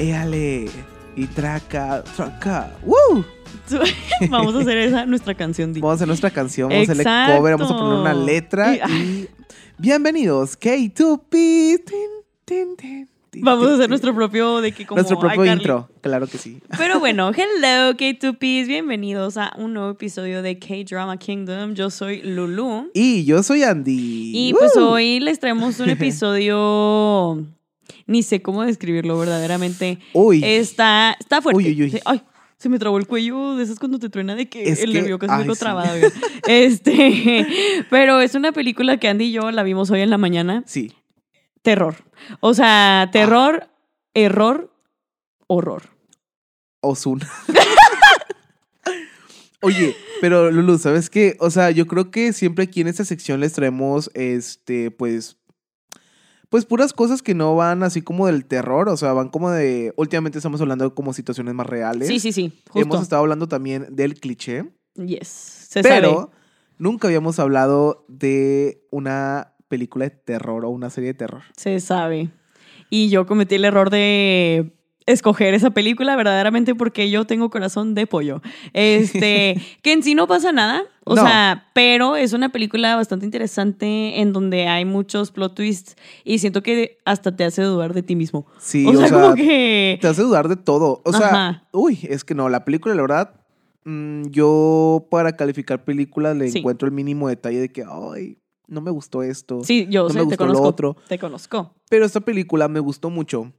Éale. Y traca, traca. ¡Woo! vamos a hacer esa nuestra canción. Vamos a hacer nuestra canción, vamos a hacerle cover, vamos a poner una letra Y- y... Bienvenidos, K2P. Tin, tin, tin, tin, Vamos a hacer nuestro propio de que como Nuestro propio intro, claro que sí. Pero bueno, hello K2Ps, bienvenidos a un nuevo episodio de K-Drama Kingdom. Yo soy Lulu. Y yo soy Andy. Y pues hoy les traemos un episodio. Ni sé cómo describirlo verdaderamente. Uy, Está, está fuerte. Uy, uy, uy. Ay, se me trabó el cuello. De esas cuando te truena de que Es el nervio casi me sí. trabado. Este, pero es una película que Andy y yo la vimos hoy en la mañana. sí. Terror. O sea, terror, error, horror. Ozuna. Oye, pero Lulu, ¿sabes qué? O sea, yo creo que siempre aquí en esta sección les traemos, este, pues, pues puras cosas que no van así como del terror, o sea, van como de, últimamente estamos hablando de como situaciones más reales. Sí, sí, sí. Justo. Hemos estado hablando también del cliché, Yes. Se pero sabe. nunca habíamos hablado de una película de terror o una serie de terror. Se sabe. Y yo cometí el error de escoger esa película verdaderamente porque yo tengo corazón de pollo. Este, que en sí no pasa nada, o No. sea, pero es una película bastante interesante en donde hay muchos plot twists y siento que hasta te hace dudar de ti mismo. Sí, o, sea, como que te hace dudar de todo. O sea, Ajá. uy, es que no, la película, la verdad, mm, yo para calificar películas le Sí. encuentro el mínimo detalle de que, ay, no me gustó esto. Sí, yo no sé, me te gustó lo conozco. otro. Te conozco. Pero esta película me gustó mucho.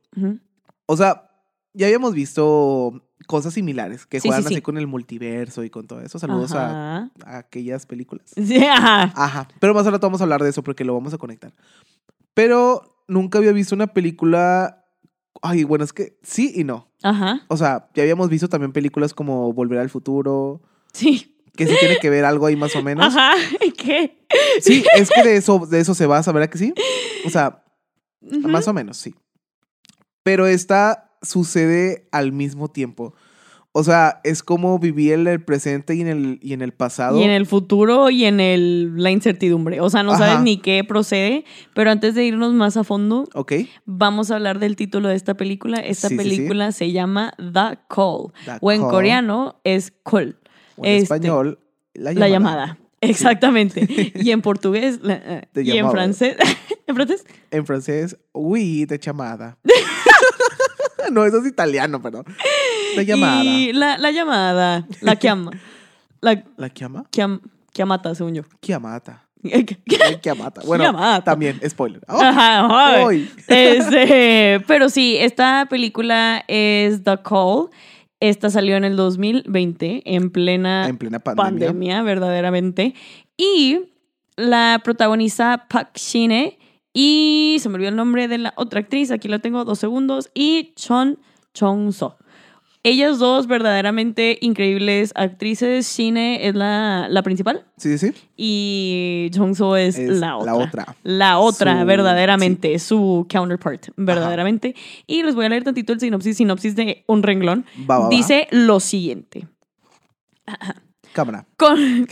O sea, ya habíamos visto cosas similares que Sí, juegan sí, sí. así con el multiverso y con todo eso. Saludos a, aquellas películas. Sí, ajá. Ajá. Pero más ahora vamos a hablar de eso porque lo vamos a conectar. Pero nunca había visto una película. Ay, bueno, es que sí y no. Ajá. O sea, ya habíamos visto también películas como Volver al Futuro, Sí. que sí tiene que ver algo ahí más o menos. Ajá. ¿Qué? Sí, es que de eso, de eso se basa, ¿verdad que sí? O sea, más o menos, sí. Pero esta sucede al mismo tiempo. O sea, es como vivir en el presente y en el, y en el pasado. Y en el futuro y en el, la incertidumbre. O sea, no Ajá. sabes ni qué procede. Pero antes de irnos más a fondo, Ok. vamos a hablar del título de esta película. Esta Sí, sí, sí. película se llama The Call. The o en coreano es Call. O en Este, español, la La llamada. Exactamente. y en portugués. la- eh, y en francés. ¿En francés? En francés, oui, de llamada. no, eso es italiano, pero. De llamada. Y la, la llamada. La llama. La ¿La llama? chiam- chiamata, según yo. Chiamata. La Chiamata. Bueno, Chiamata. también, spoiler. ¡Oh! Ajá. ¡Uy! Este, pero sí, esta película es The Call. Esta salió en el 2020, en plena En plena pandemia. pandemia, verdaderamente. Y la protagoniza Park Shin-hye y se me olvidó el nombre de la otra actriz, aquí la tengo, dos segundos, y Chon Chong-so. Ellas dos verdaderamente increíbles actrices. Shin-hye es la, la principal Sí, sí, y Jong-so es, Es la otra. la otra. La otra, Su- verdaderamente, su counterpart, verdaderamente. Y les voy a leer tantito el sinopsis, sinopsis de un renglón. Va, va, va. Dice lo siguiente. Cámara. Con...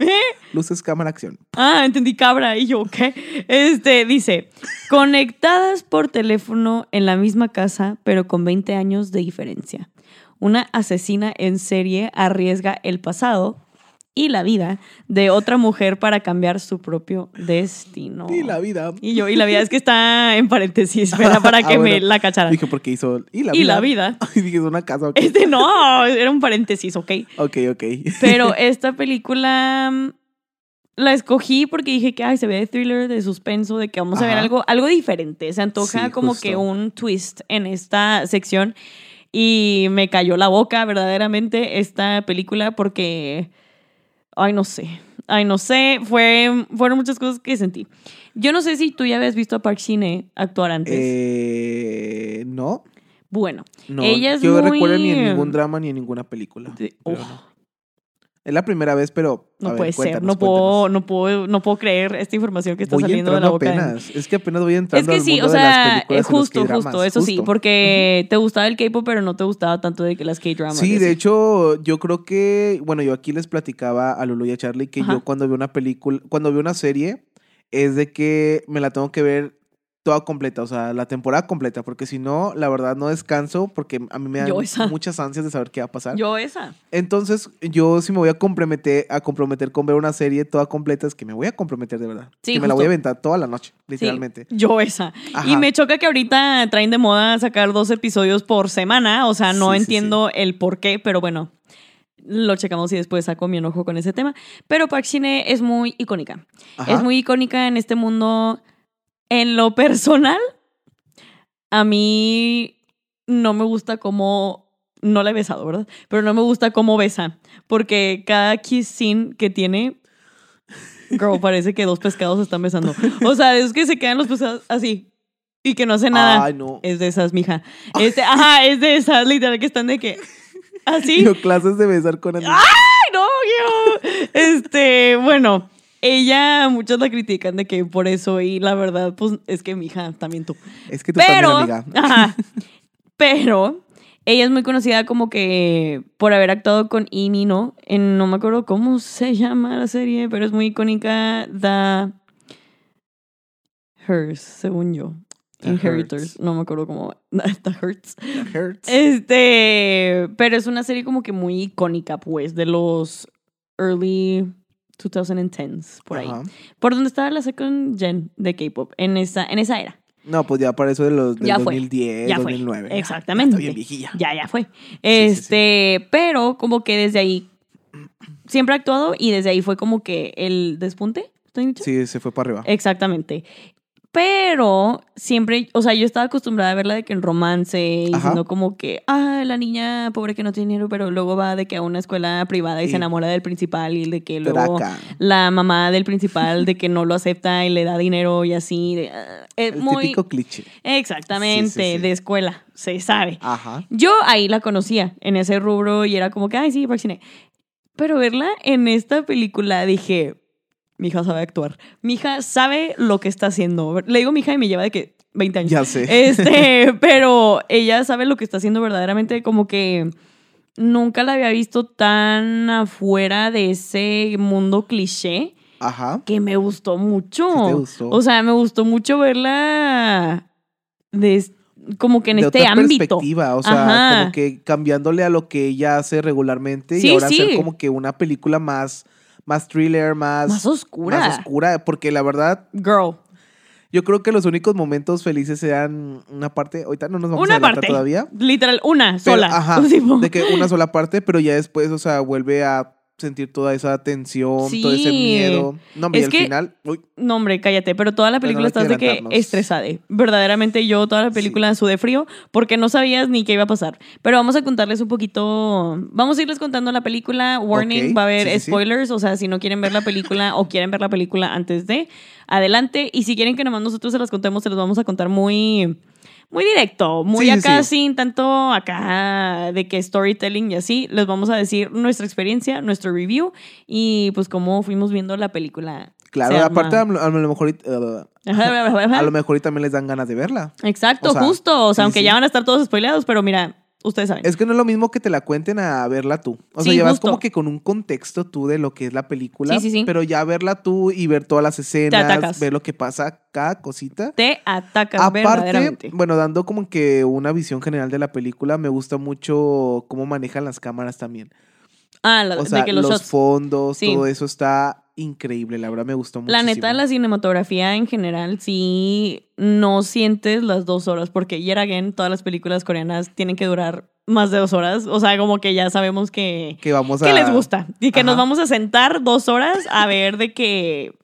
Luces, cámara, acción. Ah, entendí cabra y yo, ¿qué? Este, dice, conectadas por teléfono en la misma casa, pero con 20 años de diferencia. Una asesina en serie arriesga el pasado y la vida de otra mujer para cambiar su propio destino. Y la vida. Y yo, y la vida es que está en paréntesis, ¿verdad? Para Ah, que me la cacharan. Dije porque hizo. Y la Y vida. la vida. Y dije, es una casa. Ok, Este no, era un paréntesis, ¿ok? ok. ok. Pero esta película mm, la escogí porque dije que ay, se ve de thriller, de suspenso, de que vamos a ver algo, algo diferente. Se antoja Sí, como justo. que un twist en esta sección. Y me cayó la boca verdaderamente esta película porque. Ay, no sé. Ay, no sé. Fue, fueron muchas cosas que sentí. Yo no sé si tú ya habías visto a Park Shin-hye actuar antes. Eh, no. bueno, No. Ella es yo muy- recuerdo ni en ningún drama ni en ninguna película. de- Uf, no. Es la primera vez, pero. no ver, puede ser. No puedo, no, puedo, no puedo creer esta información que está Voy saliendo de la boca. de-. Es que apenas voy Es entrando que al sí, mundo o de las sea, es justo, justo, eso sí, porque te gustaba el K-pop, pero no te gustaba tanto de que las K-dramas. Sí, de hecho, yo creo que, bueno, yo aquí les platicaba a Lulu y a Charlie que Ajá. yo cuando veo una película, cuando veo una serie, es de que me la tengo que ver toda completa, o sea, la temporada completa, porque si no, la verdad no descanso, porque a mí me dan muchas ansias de saber qué va a pasar. Yo esa. Entonces, yo si me voy a comprometer, a comprometer con ver una serie toda completa, es que me voy a comprometer de verdad. Sí, que me la voy a justo. aventar toda la noche, Sí, literalmente. yo esa. Ajá. Y me choca que ahorita traen de moda sacar dos episodios por semana. O sea, no Sí, sí, entiendo el por qué, pero bueno. Lo checamos y después saco mi enojo con ese tema. Pero Park Shin-hye es muy icónica. Ajá. Es muy icónica en este mundo. En lo personal, a mí no me gusta cómo. No la he besado, ¿verdad? Pero no me gusta cómo besa. Porque cada kiss scene que tiene. Girl, parece que dos pescados se están besando. O sea, es que se quedan los pescados así. Y que no hace nada. Ay, no. Es de esas, mija. Este, ajá, es de esas, literal, que están de que. Así. Yo clases de besar con Andy. ¡Ay, no, yo! Este, bueno, ella, muchos la critican de que por eso, y la verdad, pues es que mi hija, también tú. Es que tú Pero, también, amiga. ajá, pero ella es muy conocida como que por haber actuado con Amy, ¿no? En, no me acuerdo cómo se llama la serie, pero es muy icónica, The Hers, según yo. The Inheritors, Hurts. no me acuerdo cómo. The Hurts. That hurts. Este, pero es una serie como que muy icónica, pues, de los early 2010s, por ahí. Ajá. Por donde estaba la second gen de K-pop, en esa, en esa era. No, pues ya para eso de los del Ya fue. 2010, Ya fue. 2009. Exactamente. Está bien viejilla. Ya, ya fue. sí, sí. Este, pero como que desde ahí siempre ha actuado y desde ahí fue como que el despunte, ¿estoy dicho? Sí, se fue para arriba. Exactamente. Pero siempre, o sea, yo estaba acostumbrada a verla de que en romance, y diciendo como que, ah, la niña pobre que no tiene dinero, pero luego va de que a una escuela privada y, Y- se enamora del principal y de que luego la mamá del principal de que no lo acepta y le da dinero y así. de- ah, es El muy... típico cliché. Exactamente, Sí, sí, sí. de escuela, se sabe. Ajá. Yo ahí la conocía, en ese rubro, y era como que, ay, sí, Shin-hye. Pero verla en esta película dije, mi hija sabe actuar. Mi hija sabe lo que está haciendo. Le digo mi hija y me lleva de que 20 años. Ya sé. Este, pero ella sabe lo que está haciendo verdaderamente, como que nunca la había visto tan afuera de ese mundo cliché Ajá. que me gustó mucho. Sí te gustó. O sea, me gustó mucho verla de, como que en de este otra ámbito. perspectiva, o sea, Ajá. como que cambiándole a lo que ella hace regularmente Sí, y ahora sí. hacer como que una película más, más thriller, más, Más oscura. más oscura, porque la verdad, Girl. yo creo que los únicos momentos felices sean una parte, ahorita no nos vamos a Una adelantar parte. todavía, Literal, una pero, sola. ajá, Tipo, de que una sola parte, pero ya después, o sea, vuelve a sentir toda esa tensión, todo ese Sí. miedo. No, hombre, y Es al que- final, uy, No, hombre, cállate. Pero toda la no película que estás de que estresada. Verdaderamente yo toda la película sudé frío porque no sabías ni qué iba a pasar. Pero vamos a contarles un poquito. Vamos a irles contando la película. Warning, va a haber sí, sí, sí. spoilers. O sea, si no quieren ver la película o quieren ver la película antes de, adelante. Y si quieren que nomás nosotros se las contemos, se los vamos a contar muy. Muy directo, muy Sí, acá sí. sin tanto acá de que storytelling y así. Les vamos a decir nuestra experiencia, nuestro review y pues cómo fuimos viendo la película. claro, aparte a lo, mejor, y- a lo mejor también les dan ganas de verla. Exacto, O sea, justo. O sea, sí, aunque ya van a estar todos spoileados, pero mira, ustedes saben. Es que no es lo mismo que te la cuenten a verla tú. O sea, Sí, llevas justo. como que con un contexto tú de lo que es la película. Sí, sí, sí. Pero ya verla tú y ver todas las escenas, ver lo que pasa, cada cosita. Te atacas Aparte, verdaderamente. bueno, dando como que una visión general de la película, me gusta mucho cómo manejan las cámaras también. Ah, la- O sea, de que los, los, fondos, todo eso está increíble. La verdad me gustó mucho. La neta, la cinematografía en general, sí no sientes las dos horas, porque yet again, todas las películas coreanas tienen que durar más de dos horas. O sea, como que ya sabemos que, Que vamos a... que les gusta. Y que nos vamos a sentar dos horas a ver de que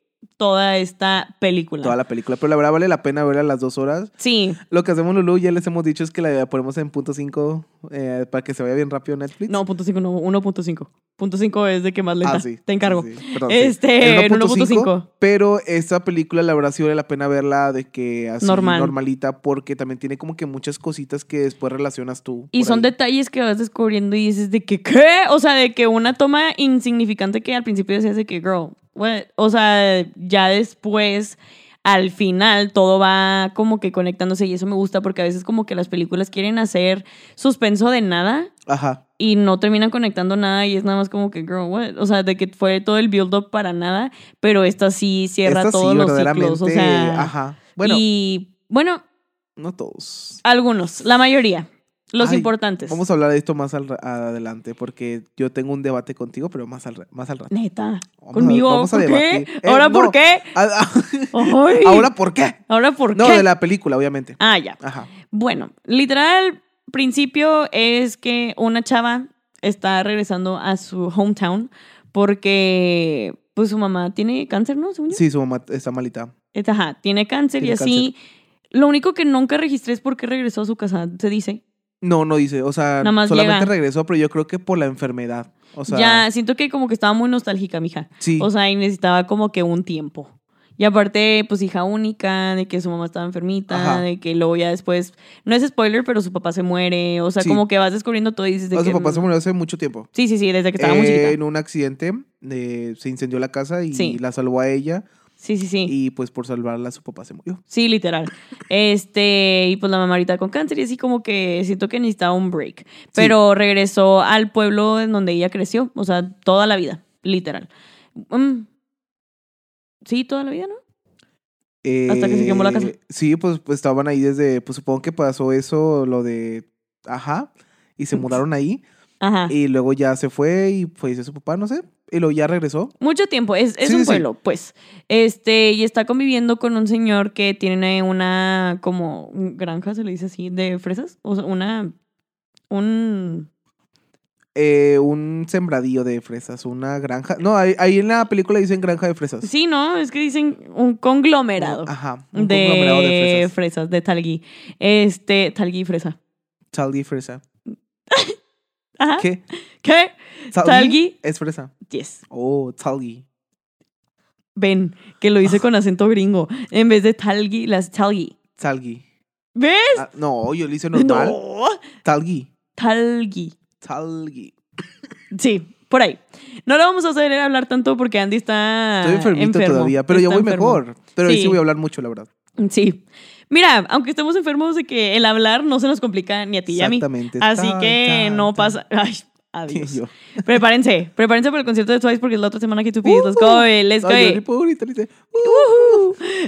toda esta película. Toda la película. Pero la verdad vale la pena verla las dos horas. Sí. Lo que hacemos, Lulu, ya les hemos dicho es que la ponemos en punto 5 eh, para que se vaya bien rápido Netflix. No, punto cinco, no, 1.5. Punto es de que más lenta. Ah, sí. Te encargo. sí, sí. Perdón. Este, El 1.5. Pero esta película, la verdad, sí vale la pena verla de que así Normal. normalita, porque también tiene como que muchas cositas que después relacionas tú. Y son ahí. detalles que vas descubriendo y dices de que, ¿qué? O sea, de que una toma insignificante que al principio decías de que, girl, what? O sea, ya después, al final, todo va como que conectándose y eso me gusta porque a veces como que las películas quieren hacer suspenso de nada Ajá. Y no terminan conectando nada y es nada más como que, girl, what? O sea, de que fue todo el build-up para nada, pero esta sí cierra Esta todos sí, los ciclos, o sea... Ajá. Bueno, Y Bueno, No todos. algunos, la mayoría, los Ay, importantes. Vamos a hablar de esto más al adelante porque yo tengo un debate contigo, pero más al, más al rato. Neta, Vamos a- conmigo, vamos a ¿por qué? Eh, ¿Ahora no. por qué? Ah, ah, ¿Ahora por qué? ¿Ahora por No, de la película, obviamente. Ah, ya. Ajá. Bueno, literal, principio es que una chava está regresando a su hometown porque pues su mamá tiene cáncer, ¿no? Sí, su mamá está malita. Ajá, tiene cáncer Tiene y así. Lo único que nunca registré es por qué regresó a su casa, se dice. No, no dice. O sea, Nada más solamente llega. regresó, pero yo creo que por la enfermedad. O sea, ya, siento que como que estaba muy nostálgica, mija. sí. O sea, y necesitaba como que un tiempo. Y aparte, pues hija única, de que su mamá estaba enfermita, Ajá. de que luego ya después, no es spoiler, pero su papá se muere. O sea, Sí. como que vas descubriendo todo y dices de No, que... su papá se murió hace mucho tiempo. Sí, sí, sí, desde que estaba muy Eh, chiquita. En un accidente eh, se incendió la casa y Sí. la salvó a ella. Sí, sí, sí. Y pues por salvarla, su papá se murió. Sí, literal. Este, y pues la mamá ahorita con cáncer y así como que siento que necesitaba un break. Pero regresó al pueblo en donde ella creció, o sea, toda la vida, literal. Mm. Sí, toda la vida, ¿no? Hasta que se quemó la casa. Eh, Sí, pues, pues estaban ahí desde, pues supongo que pasó eso, lo de, ajá, y se mudaron ahí. Ajá. Y luego ya se fue y falleció su papá, no sé. Y luego ya regresó. Mucho tiempo, es, es Sí, un sí, sí. pueblo, pues. Este, y está conviviendo con un señor que tiene una como granja, se le dice así, de fresas. O sea, una. Un. Eh, un sembradío de fresas, una granja. No, ahí, ahí en la película dicen granja de fresas. Sí, ¿no? Es que dicen un conglomerado. Ajá. Un de, conglomerado de fresas. fresas, de talgui. Este, talgui fresa. Talgi fresa. Ajá. ¿Qué? ¿Qué? Talgi Talgi. es fresa. Yes. Oh, talgi. Ven, que lo hice con acento gringo. En vez de talgui, las talgi. Talgi. ¿Ves? Ah, no, yo lo hice normal. No. Talgi. Talgi. Talgi. Sí, por ahí. No lo vamos a hacer hablar tanto porque Andy está Estoy enfermito enfermo. todavía, pero yo voy enfermo. mejor. Pero Sí. sí voy a hablar mucho, la verdad. Sí. Mira, aunque estemos enfermos de que el hablar no se nos complica ni a ti ni a mí. Exactamente. Así Tan, que tan, no pasa. Ay, adiós. Prepárense, prepárense para el concierto de Twice porque es la otra semana que tú pides. Let's go, let's go. Yo ni puedo.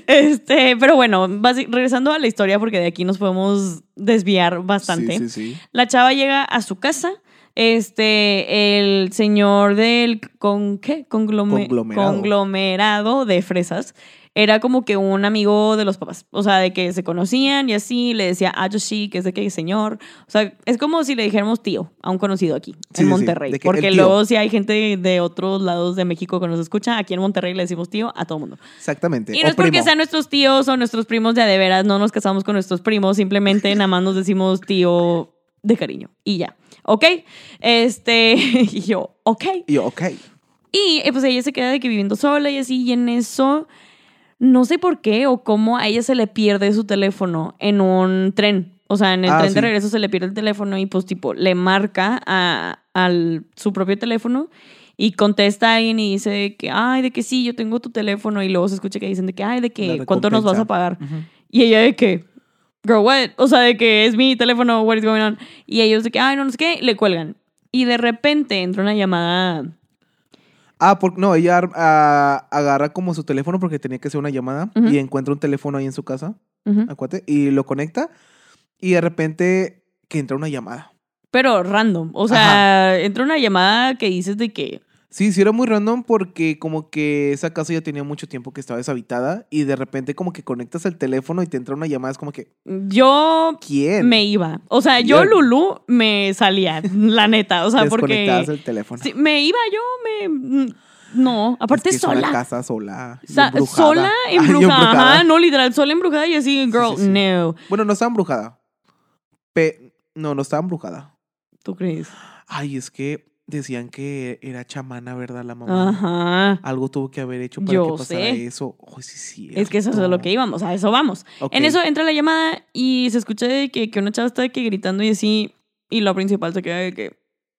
Este, pero bueno, regresando a la historia porque de aquí nos podemos desviar bastante. Sí, sí, sí. La chava llega a su casa. Este, el señor del con qué Conglome- Conglomerado. conglomerado de fresas era como que un amigo de los papás. O sea, de que se conocían y así le decía Ayoshi, que es de que señor. O sea, es como si le dijéramos tío a un conocido aquí, Sí, en sí, sí, Monterrey. el Porque luego, si hay gente de otros lados de México que nos escucha, aquí en Monterrey le decimos tío a todo mundo. Exactamente. Y no o es porque primo. sean nuestros tíos o nuestros primos de a de veras, no nos casamos con nuestros primos, simplemente nada más nos decimos tío de cariño y ya. ¿Ok? Este, y yo, ok. Y yo, ok. Y eh, pues ella se queda de que viviendo sola y así, y en eso, no sé por qué o cómo a ella se le pierde su teléfono en un tren. O sea, en el Ah, tren de regreso se le pierde el teléfono y pues tipo le marca a, al, su propio teléfono y contesta a alguien y dice que, ay, de que sí, yo tengo tu teléfono y luego se escucha que dicen de que, ay, de que, ¿cuánto nos vas a pagar? Y ella de que, girl, what? O sea, de que es mi teléfono, what is going on? Y ellos de que, ay, no, no sé qué, le cuelgan. Y de repente entra una llamada. Ah, por, no, ella ah, agarra como su teléfono porque tenía que hacer una llamada y encuentra un teléfono ahí en su casa, acuérdate, y lo conecta y de repente que entra una llamada. Pero random. O sea, entra una llamada que dices de que. Sí, sí era muy random porque como que esa casa ya tenía mucho tiempo que estaba deshabitada y de repente como que conectas el teléfono y te entra una llamada, es como que, Yo ¿quién? me iba. O sea, yo, Bien. Lulu, me salía, la neta. O sea, porque. el teléfono. Sí, me iba yo, me. No, aparte Es que es una sola. casa sola. sea, embrujada. sola, Ay, embrujada. Ajá, no, literal, sola embrujada y así, girl, sí, sí. no. Bueno, no estaba embrujada. Pe- no, no estaba embrujada. ¿Tú crees? Ay, es que decían que era chamana, ¿verdad? La mamá. Ajá. Algo tuvo que haber hecho para Yo que pasara sé. eso. Ay, sí, sí. Es que eso es a lo que íbamos, a eso vamos. En eso entra la llamada y se escucha de que, que una chava está de que gritando y así, y lo principal se queda de que,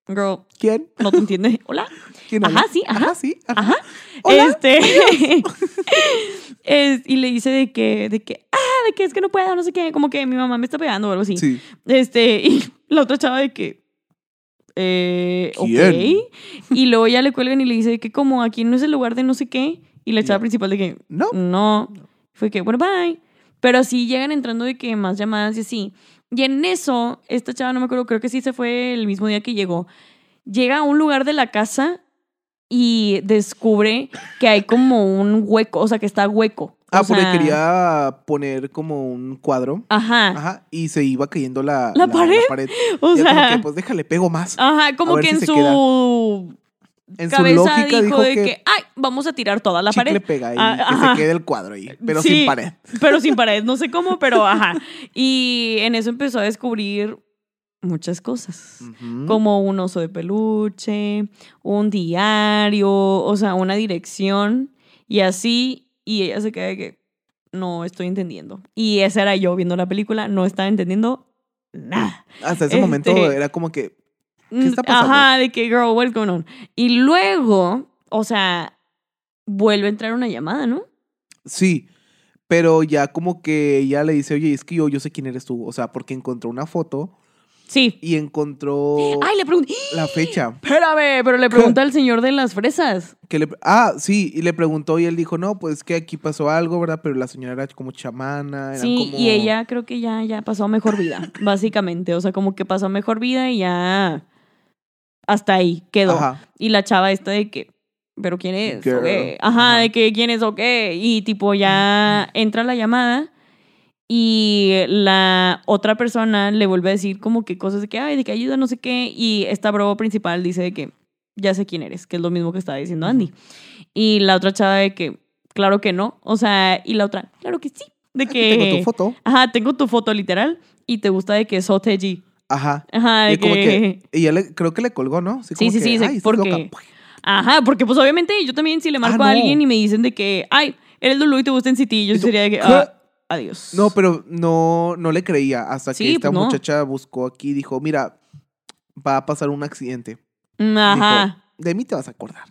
girl, ¿Quién? no te entiende. Hola. ¿Quién Ajá, habla? sí, ajá. sí. Ajá. Ajá. Hola, Este. es- y le dice de que, de que, ah, de que es que no puedo, no sé qué, como que mi mamá me está pegando o algo así. Sí. Este, y la otra chava de que. Eh. Y luego ya le cuelgan y le dice que como aquí no es el lugar de no sé qué. Y la chava principal de que No. no. Fue que, bueno, bye. Pero sí llegan entrando de que más llamadas y así. Y en eso, esta chava, no me acuerdo, creo que sí se fue el mismo día que llegó. Llega a un lugar de la casa y descubre que hay como un hueco, o sea, que está hueco. Ah, O porque sea, quería poner como un cuadro. Ajá. Ajá. Y se iba cayendo la, ¿La pared? O Y ella como sea, que, pues déjale, pego más. ajá, como que si en su En su cabeza lógica dijo, de que, que, ay, vamos a tirar toda la chicle pared. pega y Ah, que ajá. se quede el cuadro ahí, pero Sí, sin pared. Pero sin pared, no sé cómo, pero ajá. Y en eso empezó a descubrir muchas cosas. Como un oso de peluche, un diario, o sea, una dirección y así. Y ella se queda de que no estoy entendiendo. Y esa era yo viendo la película, no estaba entendiendo nada. Hasta ese momento este- era como que, ¿Qué está pasando? Ajá, de que, girl, what's going on? Y luego, o sea, vuelve a entrar una llamada, ¿no? sí, pero ya como que ella le dice, oye, es que yo, yo sé quién eres tú. O sea, porque encontró una foto Sí. y encontró Ay, le pregunté. la fecha. Espérame, pero le pregunta al señor de las fresas. Que le, ah, sí, y le preguntó y él dijo, no, pues que aquí pasó algo, ¿verdad? Pero la señora era como chamana. Sí, como- y ella creo que ya, ya pasó a mejor vida, básicamente. O sea, como que pasó a mejor vida y ya hasta ahí quedó. Ajá. Y la chava esta de que, ¿pero quién es? Girl. ¿O qué? Ajá, Ajá. de que quién es o qué. Y tipo ya entra la llamada y la otra persona le vuelve a decir como que cosas de que, ay, de que ayuda, no sé qué. Y esta broma principal dice de que ya sé quién eres, que es lo mismo que estaba diciendo Andy. Y la otra chava de que, claro que no. O sea, y la otra, claro que sí. De que... Tengo tu foto. Ajá, tengo tu foto literal y te gusta de que Soteji. Ajá. Ajá, de Y como que... y ya le, creo que le colgó, ¿no? Sí, como sí, que, sí, "Ay, porque- loca". Ajá, porque pues obviamente yo también si le marco Ah, a no. alguien y me dicen de que, ay, eres Lulu y te gusta en City, yo sería de que, ah, adiós. No, pero no, no le creía hasta Sí, que esta pues no. muchacha buscó aquí y dijo, mira, va a pasar un accidente. Mm, Ajá. Dijo, de mí te vas a acordar.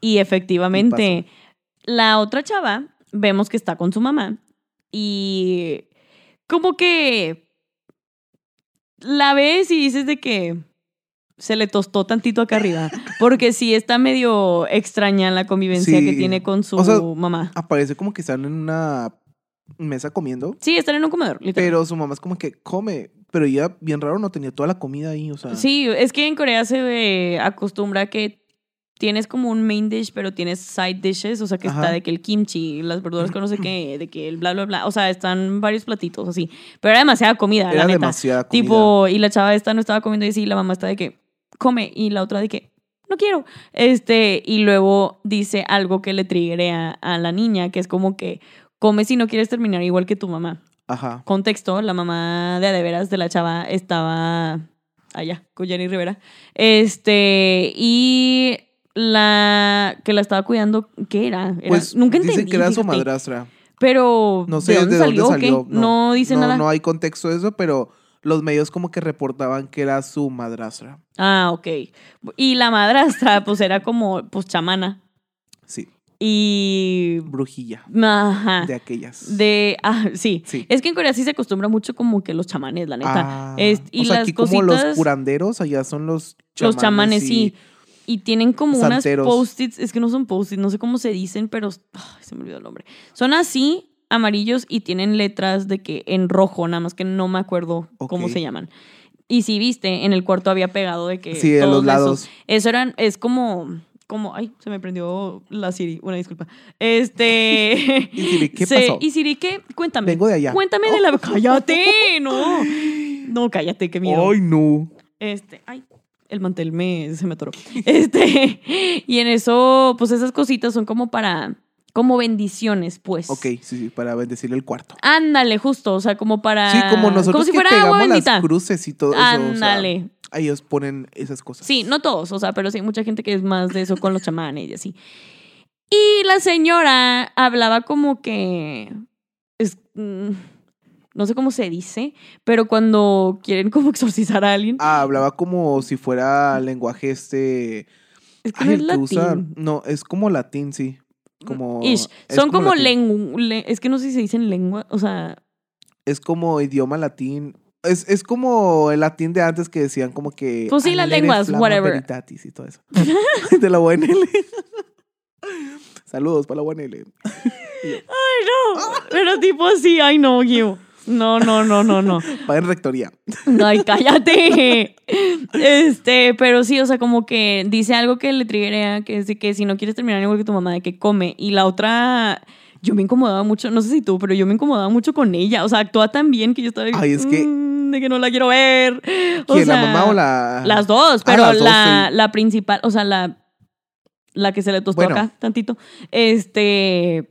Y efectivamente, la otra chava, vemos que está con su mamá y como que la ves y dices de que se le tostó tantito acá arriba, porque sí está medio extraña la convivencia Sí. que tiene con su O sea, mamá. Aparece como que están en una mesa comiendo, Sí, están en un comedor, literal. pero su mamá es como que come, pero ella bien raro no tenía toda la comida ahí, o sea. Sí, es que en Corea se eh, acostumbra que tienes como un main dish, pero tienes side dishes, o sea que Ajá. está de que el kimchi, las verduras con no sé qué, de que el bla, bla, bla, o sea, están varios platitos así. Pero era demasiada comida, Era la neta. demasiada comida. Tipo, y la chava esta no estaba comiendo y así, la mamá está de que come, y la otra de que no quiero. Este, y luego dice algo que le triggerea a la niña, que es como que come si no quieres terminar igual que tu mamá Ajá. contexto, la mamá de Adeveras de la chava estaba allá, con Jenny Rivera. Este, y la que la estaba cuidando, ¿qué era? Era- Pues nunca dicen entendí. que era su madrastra. Pero, No sé ¿de dónde salió? No, No, dice no, nada. No hay contexto de eso, pero los medios como que reportaban que era su madrastra. Ah, ok. Y la madrastra, pues era como, pues chamana. Sí, Y. brujilla Ajá. de aquellas. De. Ah, sí. Sí. Es que en Corea sí se acostumbra mucho como que los chamanes, la neta. Ah, Es- y o sea, las aquí como los cositas- curanderos, allá son los chamanes. Los chamanes, y- sí. Y tienen como Santeros. unas post-its, es que no son post-its, no sé cómo se dicen, pero ay, se me olvidó el nombre. Son así, amarillos, y tienen letras de que en rojo, nada más que no me acuerdo cómo se llaman. Y si viste, en el cuarto había pegado de que. Sí, de todos los lados. esos- Eso eran, es como. Como, ay, se me prendió la Siri, una disculpa. Este. ¿Y Siri, qué se- pasó? ¿Y Siri qué? Cuéntame. Vengo de allá. Cuéntame de la. ¡Cállate! No. No, cállate, qué miedo. Ay, no. Este, ay, el mantel me, se me atoró. Este, y en eso, pues esas cositas son como para, como bendiciones, pues. Ok, sí, sí, para bendecirle el cuarto. Ándale, justo, o sea, como para. Sí, como nosotros Como si que fuera agua pegamos bendita. las cruces y todo eso. o sea, Ándale. Ellos ponen esas cosas. Sí, no todos, o sea, pero sí hay mucha gente que es más de eso con los chamanes y así. Y la señora hablaba como que. Es, mm, no sé cómo se dice, pero cuando quieren como exorcizar a alguien. Ah, hablaba como si fuera lenguaje este... es que Ay, no es el latín. No, es como latín, sí. Como... Ish. Son como, latín. lengua. es que no sé si se dicen lengua. O sea. Es como idioma latín. Es, es como el latín de antes que decían como que... Pues sí, las "Alere lenguas, whatever. veritatis y todo eso. de la UNL. Saludos para la UNL. Ay, no. Pero tipo así, ay, no, Gio. No, no, no, no, no. Va en rectoría. Ay, cállate. Este, pero sí, o sea, como que dice algo que le triguea, que es de que si no quieres terminar igual que tu mamá, de que come. Y la otra, yo me incomodaba mucho, no sé si tú, pero yo me incomodaba mucho con ella. O sea, actúa tan bien que yo estaba Ay, es que- "Mm, de que no la quiero ver. O ¿Quién, la sea, mamá o la...? Las dos, Ah, pero las dos, la, sí. la principal, o sea, la, la que se le tostó Bueno. acá tantito, este,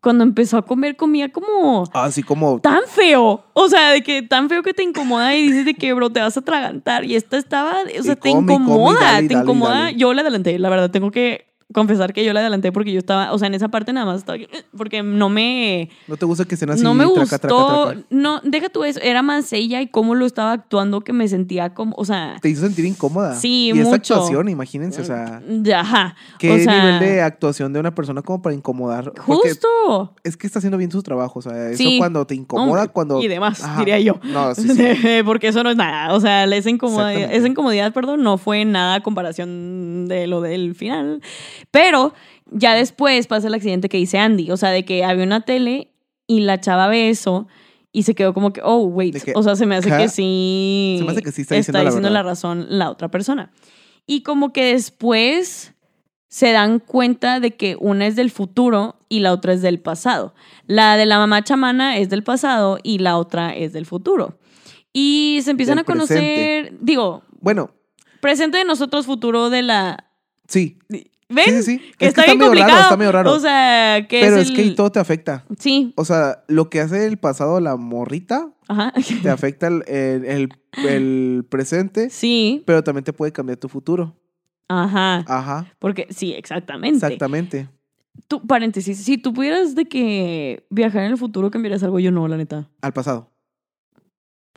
cuando empezó a comer, comía como Así como... tan feo. O sea, de que tan feo que te incomoda y dices de que, bro, te vas a atragantar. Y esta estaba, o sea, Y te come, y come, incomoda, dale, te dale, incomoda. dale. Yo le adelanté, la verdad, tengo que confesar que yo le adelanté porque yo estaba, o sea, en esa parte nada más estaba, porque no me, ¿No te gusta que estén así? no me gustó, traca, traca? no, deja tú eso, era más ella y cómo lo estaba actuando que me sentía como, o sea, Te hizo sentir incómoda. Sí, y esa mucho. actuación, imagínense, o sea... ya, ajá. ¿Qué o sea, nivel de actuación de una persona como para incomodar? Justo. es que está haciendo bien su trabajo, o sea, eso Sí. cuando te incomoda, cuando... Y demás, Ajá. diría yo. No, sí, sí. Porque eso no es nada. O sea, esa incomodidad, esa incomodidad, perdón, no fue nada a comparación de lo del final. Pero ya después pasa el accidente que dice Andy. O sea, de que había una tele y la chava ve eso y se quedó como que, oh, wait. Que, o sea, se me hace que sí. Se me hace que sí está diciendo la razón la otra persona. Y como que después se dan cuenta de que una es del futuro y la otra es del pasado. La de la mamá chamana es del pasado y la otra es del futuro. Y se empiezan Del a conocer, digo, Bueno, presente de nosotros, futuro de la... sí. ¿Ven? Sí, sí, sí. Que Es está, que bien complicado. raro, está medio raro. O sea, que Pero es, es, que el- todo te afecta. Sí, O sea, lo que hace el pasado la morrita ajá. te afecta el, el, el- el presente, Sí, pero también te puede cambiar tu futuro. ajá. Ajá, Porque sí, exactamente. exactamente. Tú, paréntesis, si tú pudieras de que viajar en el futuro, ¿cambiarías algo? Yo no, la neta. Al pasado.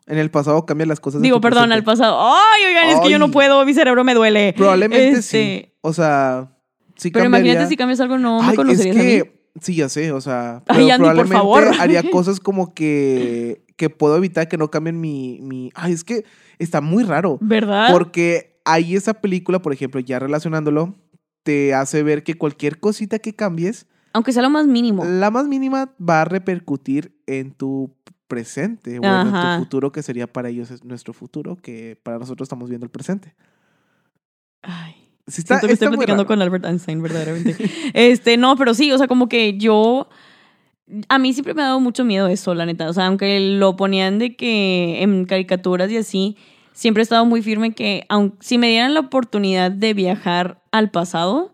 En el pasado cambian las cosas. Digo, perdón, al pasado. Ay, oigan, es que yo no puedo, mi cerebro me duele. Probablemente Este, sí. O sea, sí Pero cambiaría. imagínate si cambias algo, no me Ay, conocerías es a mí. que, sí, ya sé, o sea, Ay, pero Andy, por probablemente favor. haría cosas como que, que puedo evitar que no cambien mi, mi... Ay, es que está muy raro. ¿Verdad? Porque ahí esa película, por ejemplo, ya relacionándolo, te hace ver que cualquier cosita que cambies, Aunque sea lo más mínimo. la más mínima va a repercutir en tu presente, bueno, en tu futuro, que sería para ellos es nuestro futuro, que para nosotros estamos viendo el presente. Sí, está, Siento que estoy está platicando raro. con Albert Einstein, verdaderamente. este, no, pero sí, o sea, como que yo. A mí siempre me ha dado mucho miedo eso, la neta. O sea, aunque lo ponían de que en caricaturas y así, siempre he estado muy firme que, aun, si me dieran la oportunidad de viajar al pasado,